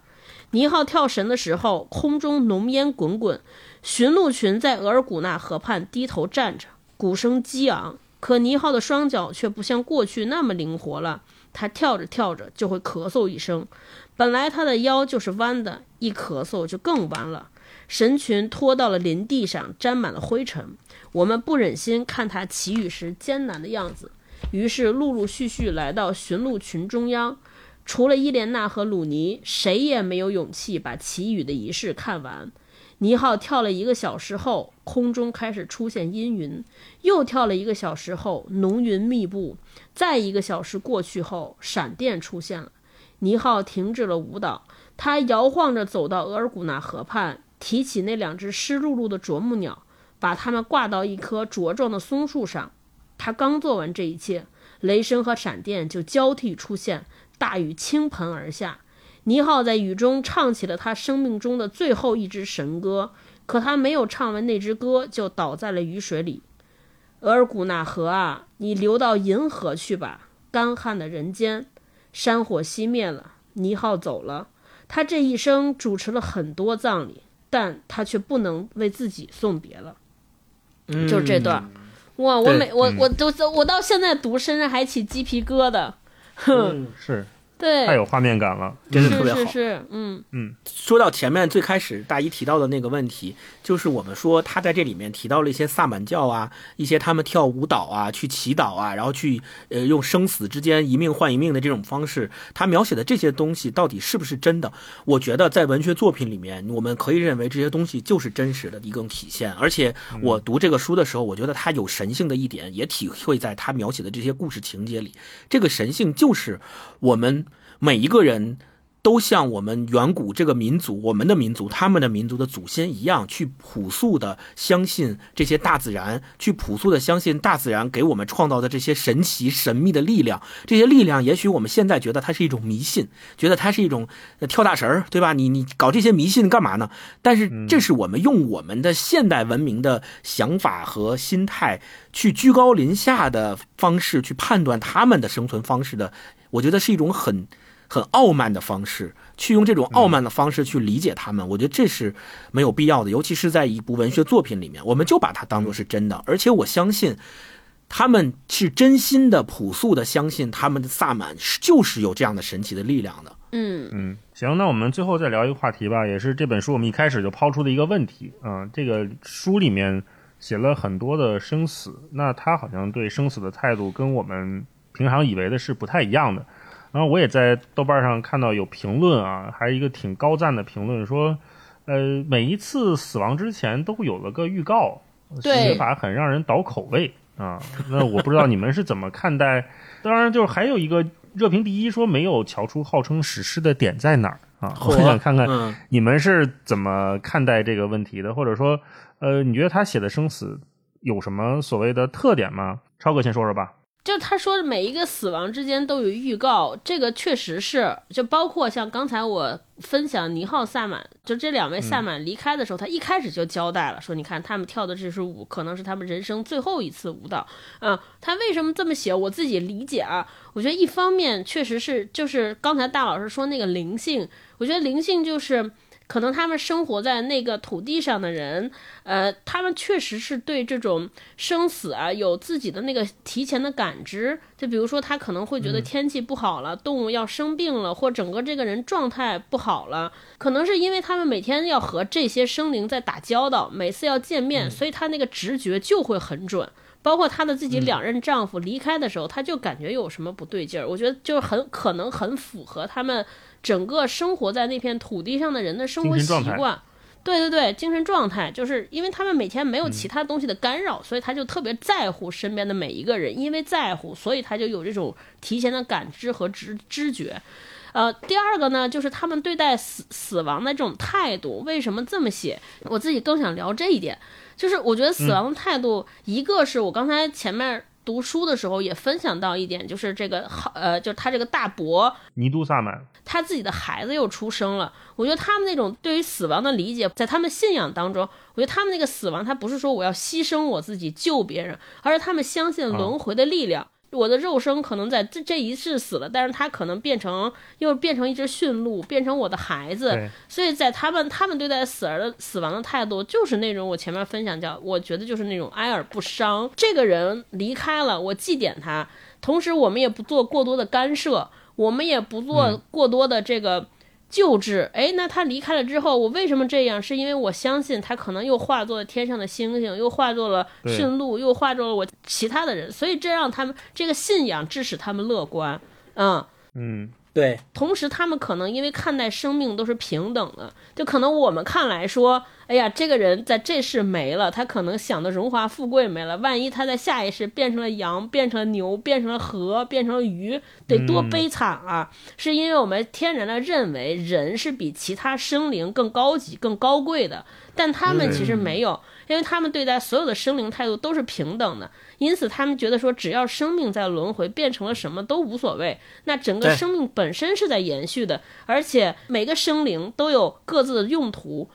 尼浩跳绳的时候，空中浓烟滚滚，驯鹿群在额尔古纳河畔低头站着，鼓声激昂。可尼浩的双脚却不像过去那么灵活了，他跳着跳着就会咳嗽一声。本来他的腰就是弯的，一咳嗽就更弯了。神群拖到了林地上，沾满了灰尘。我们不忍心看他祈雨时艰难的样子，于是陆陆续续来到驯鹿群中央。除了伊莲娜和鲁尼，谁也没有勇气把祈雨的仪式看完。尼浩跳了一个小时后，空中开始出现阴云；又跳了一个小时后，浓云密布；再一个小时过去后，闪电出现了。尼浩停止了舞蹈，他摇晃着走到额尔古纳河畔。提起那两只湿漉漉的啄木鸟，把它们挂到一棵茁壮的松树上。他刚做完这一切，雷声和闪电就交替出现，大雨倾盆而下。尼浩在雨中唱起了他生命中的最后一支神歌，可他没有唱完那支歌，就倒在了雨水里。额尔古纳河啊，你流到银河去吧，干旱的人间。山火熄灭了，尼浩走了。他这一生主持了很多葬礼。但他却不能为自己送别了，就是这段，哇！我每我我都我到现在读，身上还起鸡皮疙瘩，哼，是。对，太有画面感了，真的特别好。是是，嗯嗯。说到前面最开始大一提到的那个问题，就是我们说他在这里面提到了一些萨满教啊，一些他们跳舞蹈啊，去祈祷啊，然后去呃用生死之间一命换一命的这种方式，他描写的这些东西到底是不是真的？我觉得在文学作品里面，我们可以认为这些东西就是真实的一种体现。而且我读这个书的时候，我觉得它有神性的一点也体会在他描写的这些故事情节里。这个神性就是我们。每一个人都像我们远古这个民族、我们的民族、他们的民族的祖先一样，去朴素的相信这些大自然，去朴素的相信大自然给我们创造的这些神奇、神秘的力量。这些力量，也许我们现在觉得它是一种迷信，觉得它是一种跳大神儿，对吧？你你搞这些迷信干嘛呢？但是，这是我们用我们的现代文明的想法和心态去居高临下的方式去判断他们的生存方式的。我觉得是一种很。很傲慢的方式，去用这种傲慢的方式去理解他们，我觉得这是没有必要的。尤其是在一部文学作品里面，我们就把它当做是真的。而且我相信，他们是真心的、朴素的相信他们的萨满是就是有这样的神奇的力量的。嗯嗯，行，那我们最后再聊一个话题吧，也是这本书我们一开始就抛出的一个问题啊。这个书里面写了很多的生死，那他好像对生死的态度跟我们平常以为的是不太一样的。然后我也在豆瓣上看到有评论啊，还是一个挺高赞的评论，说，呃，每一次死亡之前都会有了个预告，写法很让人倒口味啊。那我不知道你们是怎么看待？当然，就是还有一个热评第一说没有瞧出号称史诗的点在哪儿啊。我想看看你们是怎么看待这个问题的，或者说，呃，你觉得他写的生死有什么所谓的特点吗？超哥先说说吧。就他说每一个死亡之间都有预告，这个确实是，就包括像刚才我分享尼浩萨满，就这两位萨满离开的时候，他一开始就交代了，说你看他们跳的这支舞可能是他们人生最后一次舞蹈，嗯，他为什么这么写？我自己理解啊，我觉得一方面确实是，就是刚才大老师说那个灵性，我觉得灵性就是。可能他们生活在那个土地上的人，呃，他们确实是对这种生死啊有自己的那个提前的感知。就比如说，他可能会觉得天气不好了，动物要生病了，或整个这个人状态不好了，可能是因为他们每天要和这些生灵在打交道，每次要见面，所以他那个直觉就会很准。包括她的自己两任丈夫离开的时候，他就感觉有什么不对劲儿。我觉得就是很可能很符合他们。整个生活在那片土地上的人的生活习惯，对对对，精神状态，就是因为他们每天没有其他东西的干扰，所以他就特别在乎身边的每一个人，因为在乎，所以他就有这种提前的感知和知知觉。呃，第二个呢，就是他们对待死死亡的这种态度，为什么这么写？我自己更想聊这一点，就是我觉得死亡的态度，一个是我刚才前面。读书的时候也分享到一点，就是这个好呃，就是他这个大伯尼都萨满，他自己的孩子又出生了。我觉得他们那种对于死亡的理解，在他们信仰当中，我觉得他们那个死亡，他不是说我要牺牲我自己救别人，而是他们相信轮回的力量。我的肉身可能在这这一世死了，但是他可能变成又变成一只驯鹿，变成我的孩子。所以在他们他们对待死而的死亡的态度，就是那种我前面分享叫，我觉得就是那种哀而不伤。这个人离开了，我祭奠他，同时我们也不做过多的干涉，我们也不做过多的这个。救治，哎，那他离开了之后，我为什么这样？是因为我相信他可能又化作了天上的星星，又化作了驯鹿，又化作了我其他的人，所以这让他们这个信仰致使他们乐观，嗯，嗯，对，同时，他们可能因为看待生命都是平等的，就可能我们看来说，哎呀，这个人在这世没了，他可能想的荣华富贵没了，万一他在下一世变成了羊，变成了牛，变成了河，变成了鱼，得多嗯。悲惨啊！是因为我们天然的认为人是比其他生灵更高级、更高贵的，但他们其实没有，因为他们对待所有的生灵态度都是平等的，因此他们觉得说，只要生命在轮回变成了什么都无所谓，那整个生命本身是在延续的，而且每个生灵都有各自的用途，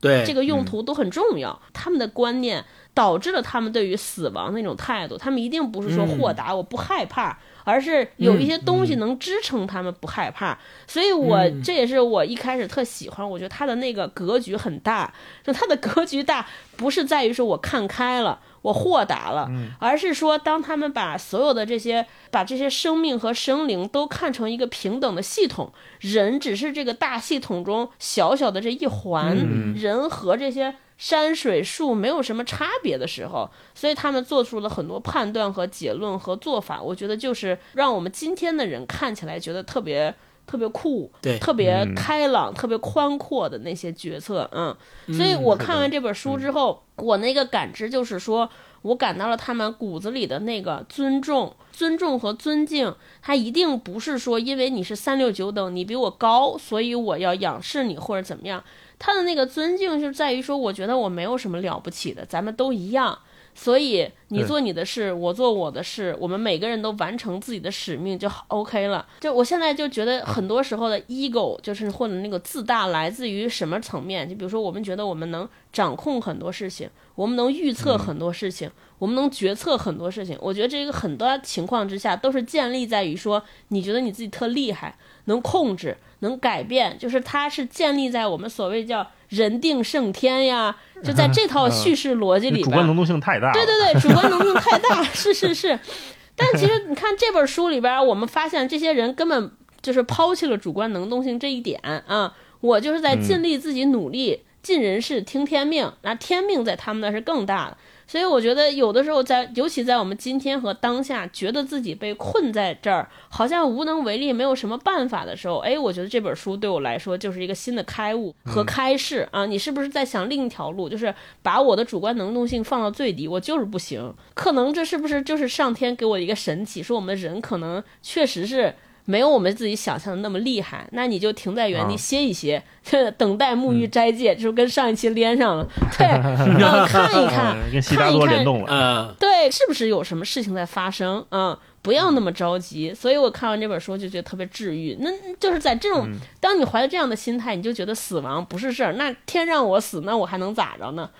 对，这个用途都很重要。他们的观念导致了他们对于死亡那种态度，他们一定不是说嗯豁达，我不害怕。而是有一些东西能支撑他们不害怕，所以我嗯这也是我一开始特喜欢。我觉得他的那个格局很大，就他的格局大，不是在于说我看开了，我豁达了，而是说当他们把所有的这些，把这些生命和生灵都看成一个平等的系统，人只是这个大系统中小小的这一环，嗯人和这些山水树没有什么差别的时候，所以他们做出了很多判断和结论和做法。我觉得就是让我们今天的人看起来觉得特别特别酷，对特别嗯开朗、特别宽阔的那些决策，嗯。所以我看完这本书之后，我那个感知就是说，我感到了他们骨子里的那个尊重、尊重和尊敬。他一定不是说因为你是三六九等，你比我高，所以我要仰视你或者怎么样。他的那个尊敬就在于说，我觉得我没有什么了不起的，咱们都一样。所以你做你的事，我做我的事，我们每个人都完成自己的使命就 OK 了。就我现在就觉得，很多时候的 ego 就是或者那个自大来自于什么层面？就比如说，我们觉得我们能掌控很多事情，我们能预测很多事情，我们能决策很多事情。我觉得这个很多情况之下都是建立在于说，你觉得你自己特厉害，能控制，能改变，就是它是建立在我们所谓叫人定胜天呀，就在这套叙事逻辑里边。主观能动性太大。对对对，主观能动太大，是是是。但其实你看这本书里边，我们发现这些人根本就是抛弃了主观能动性这一点啊。我就是在尽力自己努力，尽人事听天命，那天命在他们那是更大的。所以我觉得有的时候在，尤其在我们今天和当下，觉得自己被困在这儿，好像无能为力，没有什么办法的时候，哎，我觉得这本书对我来说就是一个新的开悟和开示啊！你是不是在想另一条路，就是把我的主观能动性放到最低？我就是不行，可能这是不是就是上天给我一个神启，说我们人可能确实是。没有我们自己想象的那么厉害，那你就停在原地啊歇一歇，等待沐浴斋戒，就是跟上一期连上了。对，呃看一看嗯，跟悉达看一看多联动了。嗯，对，是不是有什么事情在发生？嗯，不要那么着急。所以我看完这本书就觉得特别治愈。那就是在这种，当你怀着这样的心态，你就觉得死亡不是事儿。那天让我死，那我还能咋着呢？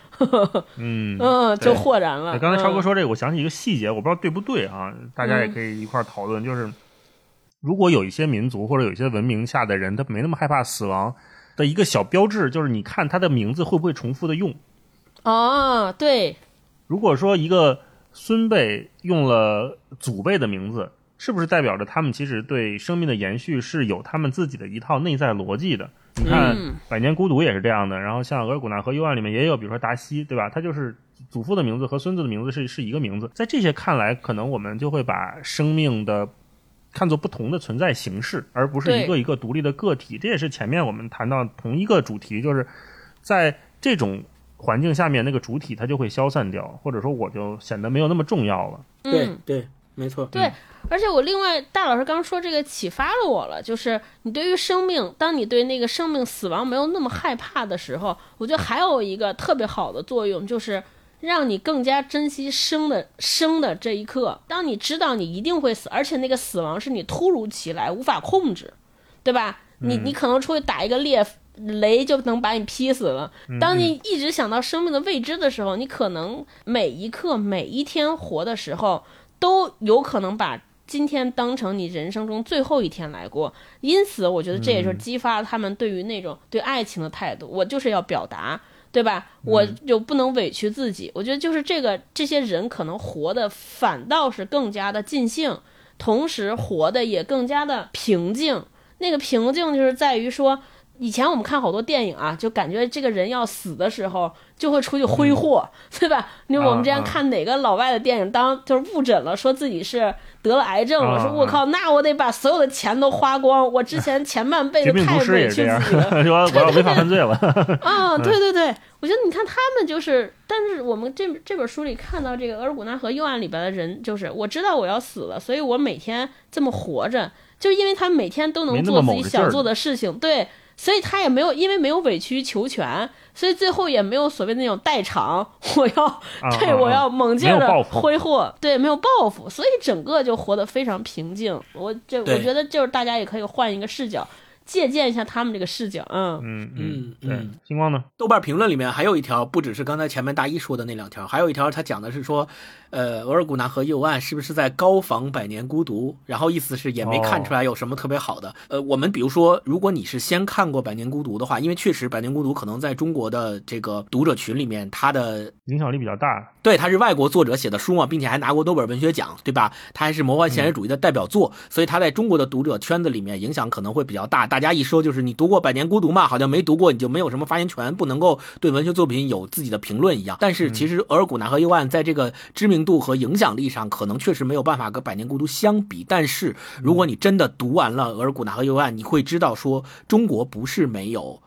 嗯嗯，就豁然了。刚才超哥嗯说这个，我想起一个细节，我不知道对不对啊，大家也嗯可以一块儿讨论。就是如果有一些民族或者有一些文明下的人，他没那么害怕死亡的一个小标志，就是你看他的名字会不会重复的用。哦，对，如果说一个孙辈用了祖辈的名字，是不是代表着他们其实对生命的延续是有他们自己的一套内在逻辑的？你看嗯《百年孤独》也是这样的，然后像《额尔古纳河右岸》里面也有，比如说达西，对吧？他就是祖父的名字和孙子的名字是是一个名字。在这些看来，可能我们就会把生命的看作不同的存在形式，而不是一个一个独立的个体。这也是前面我们谈到同一个主题，就是在这种环境下面，那个主体它就会消散掉，或者说我就显得没有那么重要了。对嗯，对，没错，对，而且我另外大老师刚说这个启发了我了，就是你对于生命，当你对那个生命死亡没有那么害怕的时候，我觉得还有一个特别好的作用，就是让你更加珍惜生的生的这一刻。当你知道你一定会死，而且那个死亡是你突如其来无法控制，对吧？你你可能出去打一个猎，雷就能把你劈死了。当你一直想到生命的未知的时候，你可能每一刻每一天活的时候，都有可能把今天当成你人生中最后一天来过。因此，我觉得这也是激发他们对于那种对爱情的态度。我就是要表达。对吧？我就不能委屈自己。我觉得就是这个，这些人可能活的反倒是更加的尽兴，同时活的也更加的平静。那个平静就是在于说。以前我们看好多电影啊，就感觉这个人要死的时候就会出去挥霍，对吧？因为我们之前看哪个老外的电影，当就是误诊了，说自己是得了癌症了，说我靠，那我得把所有的钱都花光。我之前前半辈子太委屈自己了，说 我要违法犯罪了。啊，对对对，我觉得你看他们就是，但是我们这这本书里看到这个额尔古纳河右岸里边的人，就是我知道我要死了，所以我每天这么活着，就是因为他每天都能做自己想做的事情，对。所以他也没有，因为没有委曲求全，所以最后也没有所谓那种代偿。我要 对我要猛劲的挥霍，对，没有报复，所以整个就活得非常平静。我这我觉得就是大家也可以换一个视角。借鉴一下他们这个视角，嗯嗯嗯，对。星光呢？豆瓣评论里面还有一条，不只是刚才前面大一说的那两条，还有一条，他讲的是说，呃，额尔古纳河右岸是不是在高仿百年孤独？然后意思是也没看出来有什么特别好的。呃，我们比如说，如果你是先看过百年孤独的话，因为确实百年孤独可能在中国的这个读者群里面，它的影响力比较大。对，他是外国作者写的书嘛，并且还拿过诺贝尔文学奖，对吧？他还是魔幻现实主义的代表作，所以他在中国的读者圈子里面影响可能会比较大。大家一说就是你读过《百年孤独》嘛，好像没读过你就没有什么发言权，不能够对文学作品有自己的评论一样。但是其实《额尔古纳河右岸》在这个知名度和影响力上，可能确实没有办法跟《百年孤独》相比。但是如果你真的读完了《额尔古纳河右岸》，你会知道说中国不是没有《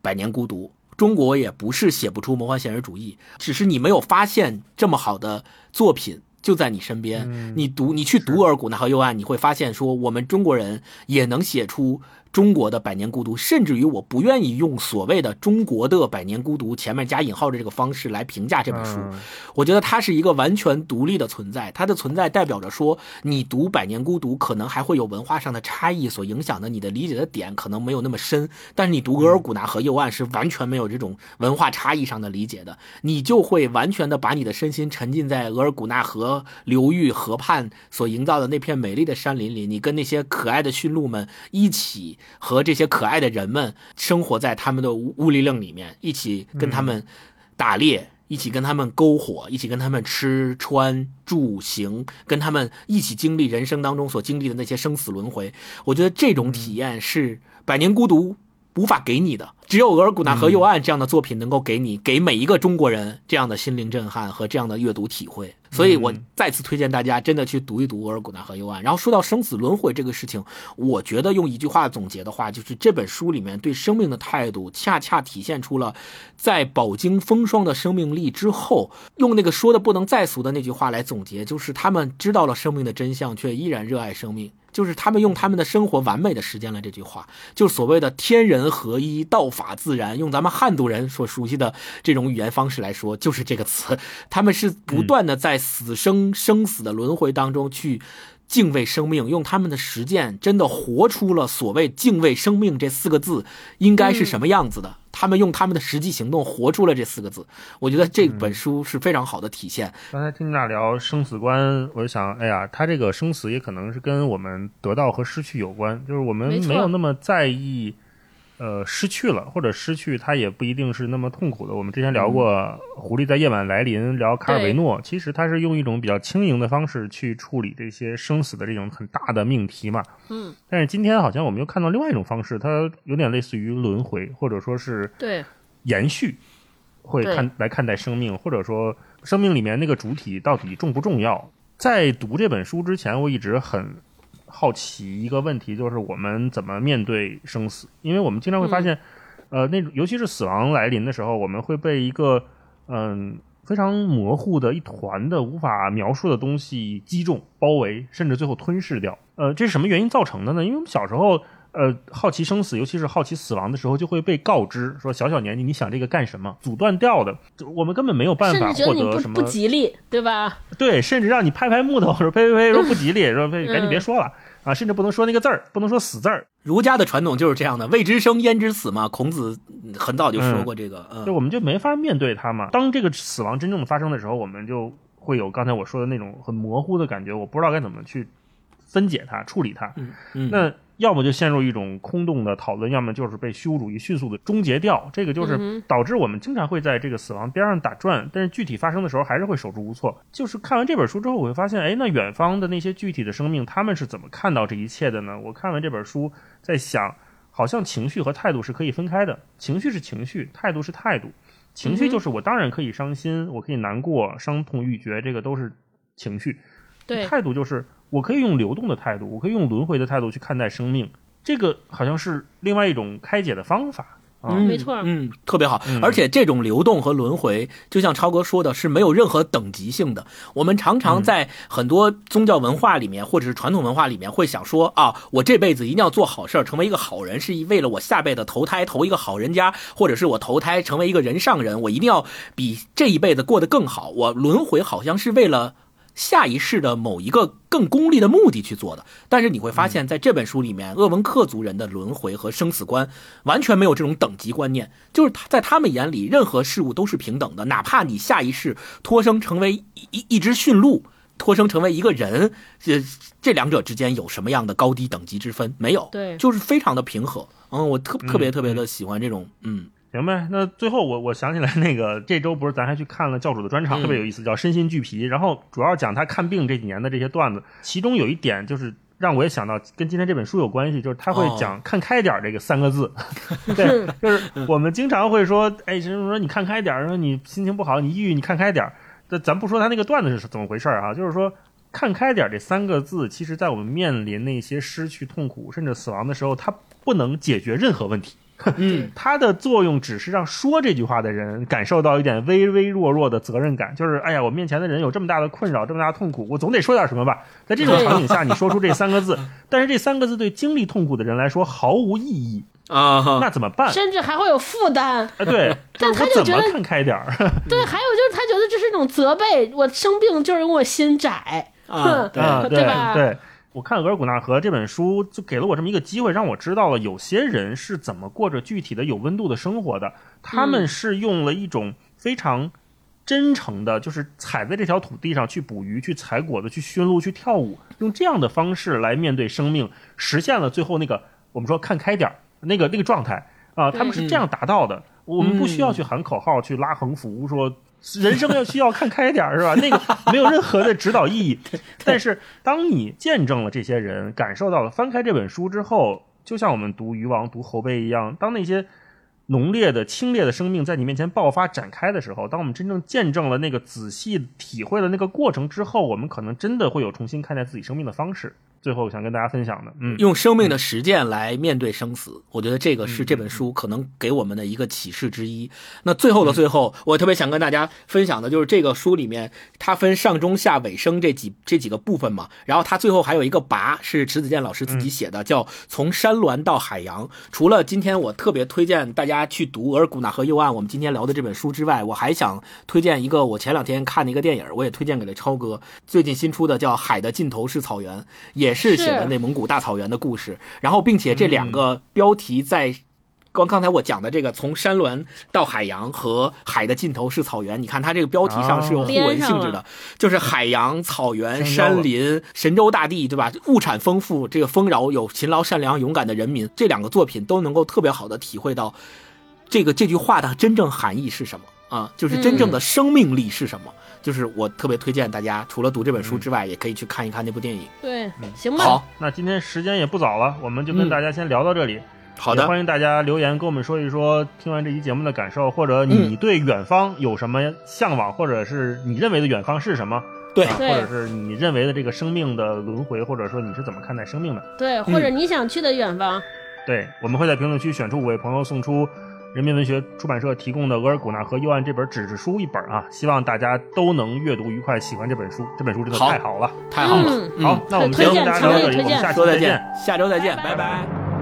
百年孤独》。中国也不是写不出魔幻现实主义，只是你没有发现这么好的作品就在你身边。你读，你去读《额尔古纳河右岸》，你会发现说，我们中国人也能写出。中国的百年孤独，甚至于我不愿意用所谓的中国的百年孤独前面加引号的这个方式来评价这本书。我觉得它是一个完全独立的存在，它的存在代表着说，你读百年孤独可能还会有文化上的差异所影响的，你的理解的点可能没有那么深。但是你读额尔古纳河右岸是完全没有这种文化差异上的理解的，你就会完全的把你的身心沉浸在额尔古纳河流域河畔所营造的那片美丽的山林里，你跟那些可爱的驯鹿们一起。和这些可爱的人们生活在他们的屋屋里楞里面，一起跟他们打猎，一起跟他们篝火，一起跟他们吃穿住行，跟他们一起经历人生当中所经历的那些生死轮回。我觉得这种体验是《百年孤独》。无法给你的，只有《额尔古纳河右岸》这样的作品能够给你，给每一个中国人这样的心灵震撼和这样的阅读体会。所以我再次推荐大家真的去读一读《额尔古纳河右岸》。然后说到生死轮回这个事情，我觉得用一句话总结的话，就是这本书里面对生命的态度，恰恰体现出了在饱经风霜的生命力之后，用那个说的不能再俗的那句话来总结，就是他们知道了生命的真相，却依然热爱生命。就是他们用他们的生活完美的实践了这句话，就所谓的天人合一、道法自然。用咱们汉族人所熟悉的这种语言方式来说，就是这个词。他们是不断的在死生生死的轮回当中去。敬畏生命，用他们的实践，真的活出了所谓“敬畏生命”这四个字应该是什么样子的。他们用他们的实际行动活出了这四个字。我觉得这本书是非常好的体现。刚才听你俩聊生死观，我就想，哎呀，他这个生死也可能是跟我们得到和失去有关，就是我们没有那么在意。呃，失去了或者失去，它也不一定是那么痛苦的。我们之前聊过《狐狸在夜晚来临》，聊卡尔维诺，其实他是用一种比较轻盈的方式去处理这些生死的这种很大的命题嘛。嗯。但是今天好像我们又看到另外一种方式，它有点类似于轮回，或者说是对延续，会看来看待生命，或者说生命里面那个主体到底重不重要。在读这本书之前，我一直很。好奇一个问题就是我们怎么面对生死？因为我们经常会发现，呃，那尤其是死亡来临的时候，我们会被一个嗯非常模糊的一团的无法描述的东西击中、包围，甚至最后吞噬掉。呃，这是什么原因造成的呢？因为我们小时候呃好奇生死，尤其是好奇死亡的时候，就会被告知说小小年纪你想这个干什么？阻断掉的，我们根本没有办法获得什么不吉利，对吧？对，甚至让你拍拍木头说呸呸呸说不吉利，说呸赶紧别说了。啊，甚至不能说那个字儿，不能说死字儿。儒家的传统就是这样的，未知生焉知死嘛。孔子很早就说过这个，嗯，就我们就没法面对它嘛。当这个死亡真正的发生的时候，我们就会有刚才我说的那种很模糊的感觉，我不知道该怎么去分解它、处理它。嗯那要么就陷入一种空洞的讨论，要么就是被虚无主义迅速的终结掉。这个就是导致我们经常会在这个死亡边上打转，但是具体发生的时候还是会手足无措。就是看完这本书之后，我会发现，哎，那远方的那些具体的生命，他们是怎么看到这一切的呢？我看完这本书，在想，好像情绪和态度是可以分开的，情绪是情绪，态度是态度。情绪就是我当然可以伤心，我可以难过、伤痛欲绝，这个都是情绪。对，态度就是我可以用流动的态度，我可以用轮回的态度去看待生命，这个好像是另外一种开解的方法啊。嗯，没错嗯，特别好。嗯而且这种流动和轮回，就像超哥说的，是没有任何等级性的。我们常常在很多宗教文化里面，或者是传统文化里面，会想说啊，我这辈子一定要做好事儿，成为一个好人，是为了我下辈子投胎投一个好人家，或者是我投胎成为一个人上人，我一定要比这一辈子过得更好。我轮回好像是为了。下一世的某一个更功利的目的去做的，但是你会发现在这本书里面，鄂温克族人的轮回和生死观完全没有这种等级观念，就是他在他们眼里，任何事物都是平等的，哪怕你下一世托生成为一一一只驯鹿，托生成为一个人，这这两者之间有什么样的高低等级之分？没有，对。就是非常的平和。嗯，我特嗯特别特别的喜欢这种，嗯行呗，那最后我我想起来，那个这周不是咱还去看了教主的专场，嗯特别有意思，叫《身心俱疲》，然后主要讲他看病这几年的这些段子，其中有一点就是让我也想到跟今天这本书有关系，就是他会讲“看开点儿”这个三个字。对，就是我们经常会说，哎，什么说你看开点儿，说你心情不好，你抑郁，你看开点儿。这咱不说他那个段子是怎么回事儿啊，就是说“看开点儿”这三个字，其实在我们面临那些失去、痛苦甚至死亡的时候，它不能解决任何问题。嗯 它的作用只是让说这句话的人感受到一点微微弱弱的责任感，就是哎呀，我面前的人有这么大的困扰，这么大的痛苦，我总得说点什么吧。在这种场景下，你说出这三个字，但是这三个字对经历痛苦的人来说毫无意义，啊哈，那怎么办？甚至还会有负担。啊，对，但就是我怎么他就觉得看开点儿？对，还有就是他觉得这是一种责备，我生病就是因为我心窄，啊哼，对啊，对吧对。我看《额尔古纳河》这本书，就给了我这么一个机会，让我知道了有些人是怎么过着具体的有温度的生活的。他们是用了一种非常真诚的，就是踩在这条土地上去捕鱼、去采果子、去驯鹿、去跳舞，用这样的方式来面对生命，实现了最后那个我们说看开点儿那个那个状态啊。他们是这样达到的。我们不需要去喊口号、去拉横幅，说人生要需要看开点儿，是吧？那个没有任何的指导意义。但是当你见证了这些人，感受到了翻开这本书之后，就像我们读渔王、读侯碑一样，当那些浓烈的、清冽的生命在你面前爆发展开的时候，当我们真正见证了那个仔细体会了那个过程之后，我们可能真的会有重新看待自己生命的方式。最后想跟大家分享的，嗯，用生命的实践来面对生死，我觉得这个是这本书可能给我们的一个启示之一。那最后的最后，我特别想跟大家分享的就是这个书里面，它分上中下尾声这几这几个部分嘛。然后它最后还有一个跋，是迟子健老师自己写的，叫《从山峦到海洋》。除了今天我特别推荐大家去读《额尔古纳河右岸》我们今天聊的这本书之外，我还想推荐一个我前两天看的一个电影，我也推荐给了超哥。最近新出的叫《海的尽头是草原》，也是写的内蒙古大草原的故事。然后，并且这两个标题在刚刚才我讲的这个从山峦到海洋和海的尽头是草原，你看它这个标题上是有互文性质的，就是海洋、草原、山林、神州大地，对吧？物产丰富，这个丰饶有勤劳、善良、勇敢的人民，这两个作品都能够特别好的体会到这个这句话的真正含义是什么啊？就是真正的生命力是什么？就是我特别推荐大家，除了读这本书之外，也可以去看一看那部电影。对，行吧，好，那今天时间也不早了，我们就跟嗯大家先聊到这里。好的，欢迎大家留言跟我们说一说听完这期节目的感受，或者你对远方有什么向往，或者是你认为的远方是什么？对啊对或者是你认为的这个生命的轮回，或者说你是怎么看待生命的？对，或者你想去的远方，对，我们会在评论区选出五位朋友，送出人民文学出版社提供的《额尔古纳河右岸》这本纸质书一本啊！希望大家都能阅读愉快，喜欢这本书。这本书真的太好了。太好了。好，那我们先跟大家聊到这里，强烈推荐我们下期说再见。见，下周再见，拜拜